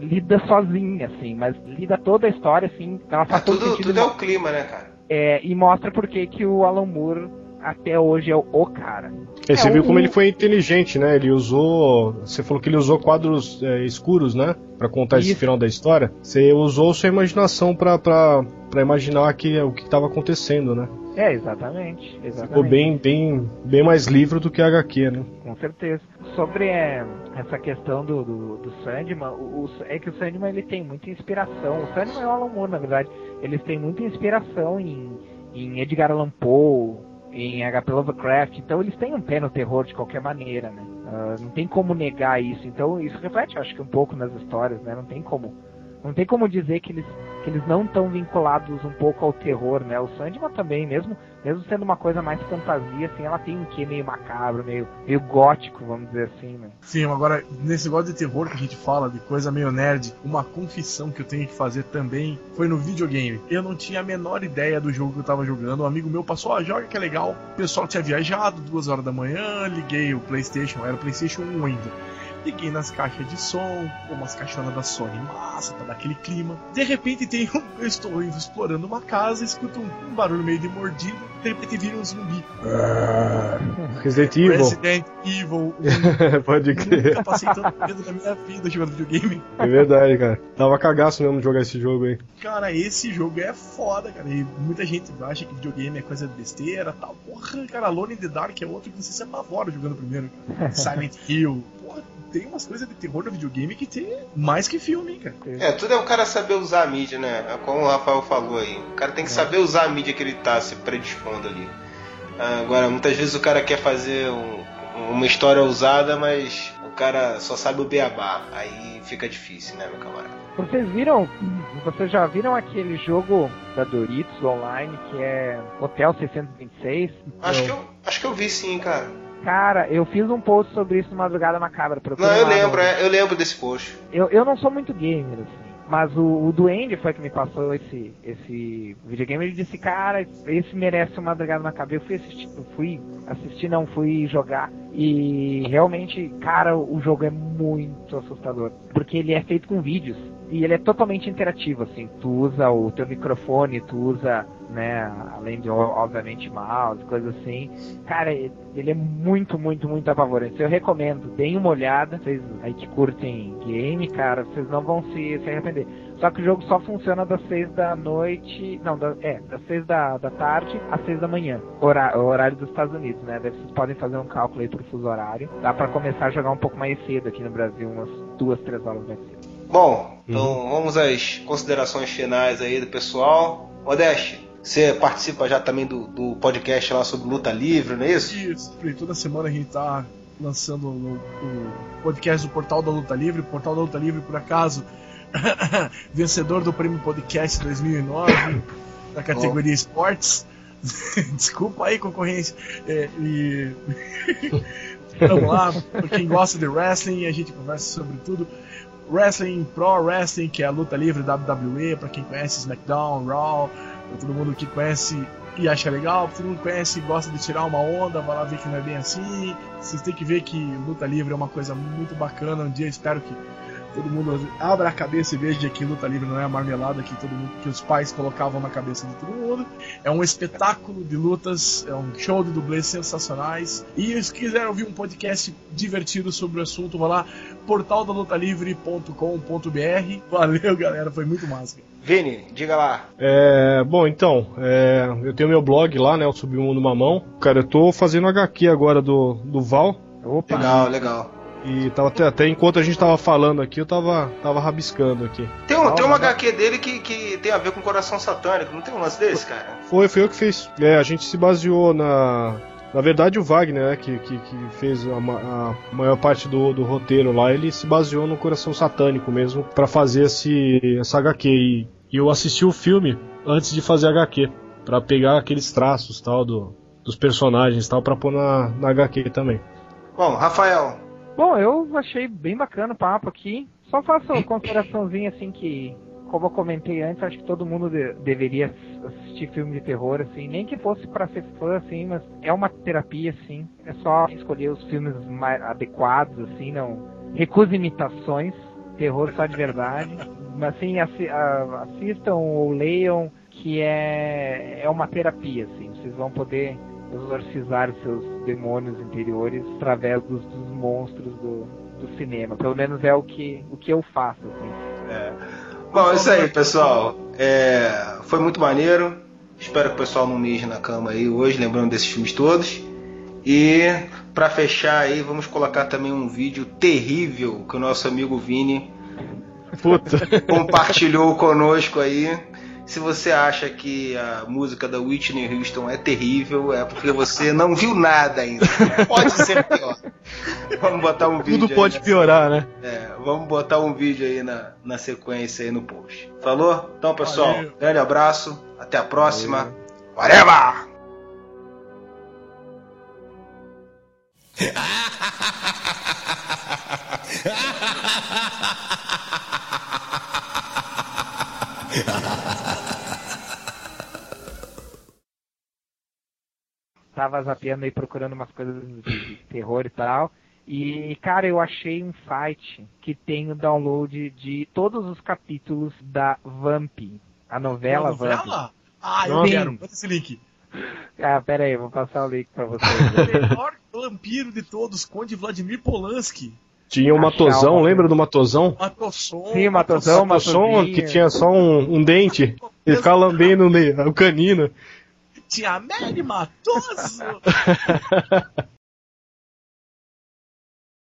lida sozinha, assim, mas lida toda a história, assim, ela faz todo Tudo, sentido. tudo é o clima, né, cara? É, e mostra por que que o Alan Moore até hoje é o, o cara. É, você É, viu o- como ele foi inteligente, né? Ele usou. Você falou que ele usou quadros é, escuros, né? Pra contar esse Isso. final da história. Você usou sua imaginação pra imaginar que, o que estava acontecendo, né? É, exatamente. exatamente. Ficou bem, bem, bem mais livre do que a HQ, né? Com certeza. Sobre é, essa questão do, do, do Sandman, o, o- é que o Sandman ele tem muita inspiração. O Sandman é o Alan Moore, na verdade. Eles têm muita inspiração em, em Edgar Allan Poe, em H.P. Lovecraft. Então eles têm um pé no terror de qualquer maneira, né? Ah, não tem como negar isso. Então isso reflete, acho que um pouco nas histórias, né? Não tem como, não tem como dizer que eles que eles não estão vinculados um pouco ao terror, né? O Sandman também, mesmo, mesmo sendo uma coisa mais fantasia, assim, ela tem um quê meio macabro, meio, meio gótico, vamos dizer assim, né? Sim, agora, nesse negócio de terror que a gente fala, de coisa meio nerd, uma confissão que eu tenho que fazer também foi no videogame. Eu não tinha a menor ideia do jogo que eu tava jogando. Um amigo meu passou, ó, joga que é legal. O pessoal tinha viajado, duas horas da manhã, liguei o PlayStation, era o PlayStation 1 ainda. Liguei nas caixas de som, umas caixonas da Sony massa, pra dar aquele clima. De repente tem um, eu estou explorando uma casa, escuto um, um barulho meio de mordido, de repente vira um zumbi. Resident Evil. Resident Evil. Pode crer. Nunca passei tanto medo na minha vida jogando videogame. É verdade, cara. Tava cagaço mesmo jogar esse jogo aí. Cara, esse jogo é foda, cara. E muita gente acha que videogame é coisa de besteira tal. Porra, cara, Alone in the Dark é outro que você se apavora jogando primeiro. Cara. Silent Hill. Tem umas coisas de terror no videogame que tem mais que filme, hein, cara. É, tudo é o cara saber usar a mídia, né? É Como o Rafael falou aí. O cara tem que saber usar a mídia que ele tá se predispondo ali. Agora, muitas vezes o cara quer fazer um- uma história usada, mas o cara só sabe o beabá. Aí fica difícil, né, meu camarada? Vocês viram, vocês já viram aquele jogo da Doritos online que é Hotel 626? Acho que, eu, acho que eu vi sim, cara. Cara, eu fiz um post sobre isso no Madrugada Macabra. Não, eu lembro, é, eu lembro desse post. Eu, eu não sou muito gamer, assim. Mas o, o Duende foi que me passou esse, esse videogame. Ele disse, cara, esse merece uma madrugada na cabeça. Eu fui assistir, eu fui assistir, não, fui jogar. E realmente, cara, o jogo é muito assustador. Porque ele é feito com vídeos. E ele é totalmente interativo, assim. Tu usa o teu microfone, tu usa, né, além de, obviamente, mouse, coisas assim. Cara, ele é muito, muito, muito apavorante. Eu recomendo, deem uma olhada. Vocês aí que curtem game, cara, vocês não vão se, se arrepender. Só que o jogo só funciona das 6 da noite. Não, da, é, das 6 da, da tarde às 6 da manhã. Hora- horário dos Estados Unidos, né? Vocês podem fazer um cálculo aí pro fuso horário. Dá pra começar a jogar um pouco mais cedo aqui no Brasil, umas duas, três horas mais cedo. Bom, então vamos às considerações finais aí do pessoal. Modeste, você participa já também do, do podcast lá sobre luta livre, não é isso? Isso, toda semana a gente tá lançando o, podcast do Portal da Luta Livre. O Portal da Luta Livre, por acaso, vencedor do Prêmio Podcast 2009 da categoria Esportes. Desculpa aí, concorrência. É, e. Vamos lá, pra quem gosta de wrestling, a gente conversa sobre tudo. Wrestling, Pro Wrestling, que é a luta livre WWE, pra quem conhece SmackDown, Raw, pra todo mundo que conhece e acha legal, todo mundo conhece e gosta de tirar uma onda, vai lá ver que não é bem assim. Vocês têm que ver que luta livre é uma coisa muito bacana. Um dia espero que todo mundo abra a cabeça e veja que luta livre não é a marmelada que todo mundo que os pais colocavam na cabeça de todo mundo. É um espetáculo de lutas, é um show de dublês sensacionais. E se quiser ouvir um podcast divertido sobre o assunto, vai lá portaldalutaLivre.com.br. Valeu, galera, foi muito massa. Vini, diga lá. É, bom, então, é, eu tenho meu blog lá, né, o Submundo Mamão. Cara, eu tô fazendo HQ agora do, do Val. Opa! Legal, legal. E tava até, até enquanto a gente tava falando aqui, eu tava, tava rabiscando aqui. Tem, um, tem uma Legal. HQ dele que, que tem a ver com coração satânico, não tem um lance desse, cara? Foi, foi eu que fiz. É, a gente se baseou na. Na verdade, o Wagner, né, que, que, que fez a, a maior parte do, do roteiro lá, ele se baseou no Coração Satânico mesmo pra fazer esse, essa HQ. E, e eu assisti o filme antes de fazer a HQ, Pra pegar aqueles traços tal do, dos personagens tal, pra pôr na, na HQ também. Bom, Rafael, Bom, eu achei bem bacana o papo aqui. Só faço uma consideraçãozinha assim que, como eu comentei antes, acho que todo mundo de- deveria assistir filme de terror, assim, nem que fosse pra ser fã, assim, mas é uma terapia, assim. É só escolher os filmes mais adequados, assim, não. Recusa imitações, terror só de verdade. Mas assim, assi- a- assistam ou leiam que é, é uma terapia, assim. Vocês vão poder exorcizar os seus demônios interiores através dos, dos monstros do, do cinema. Pelo menos é o que, o que eu faço, assim. Bom, é isso aí, pessoal. É, foi muito maneiro. Espero que o pessoal não mije na cama aí hoje, lembrando desses filmes todos. E pra fechar aí, vamos colocar também um vídeo terrível que o nosso amigo Vini Puta. compartilhou conosco aí. Se você acha que a música da Whitney Houston é terrível, é porque você não viu nada ainda. Pode ser pior. Vamos botar um vídeo. Tudo pode piorar, né? É, vamos botar um vídeo aí na, na sequência aí no post. Falou? Então, pessoal, Valeu. grande abraço. Até a próxima. Whatever! Tava zapeando aí procurando umas coisas de, terror e tal. E, cara, eu achei um site que tem o download de todos os capítulos da Vamp. A novela, Vamp. novela? Ah, eu quero. Bota esse link. Ah, pera aí, vou passar o link pra vocês. O melhor vampiro de todos, Conde Vladimir Polanski. Tinha o Achar Matosão, uma- lembra do Matosão? Matosson. Sim, o Matosão, Matosão Matosinha. que tinha só um, um dente. Ele ficava lambendo o canino. Tinha a Mary Matoso.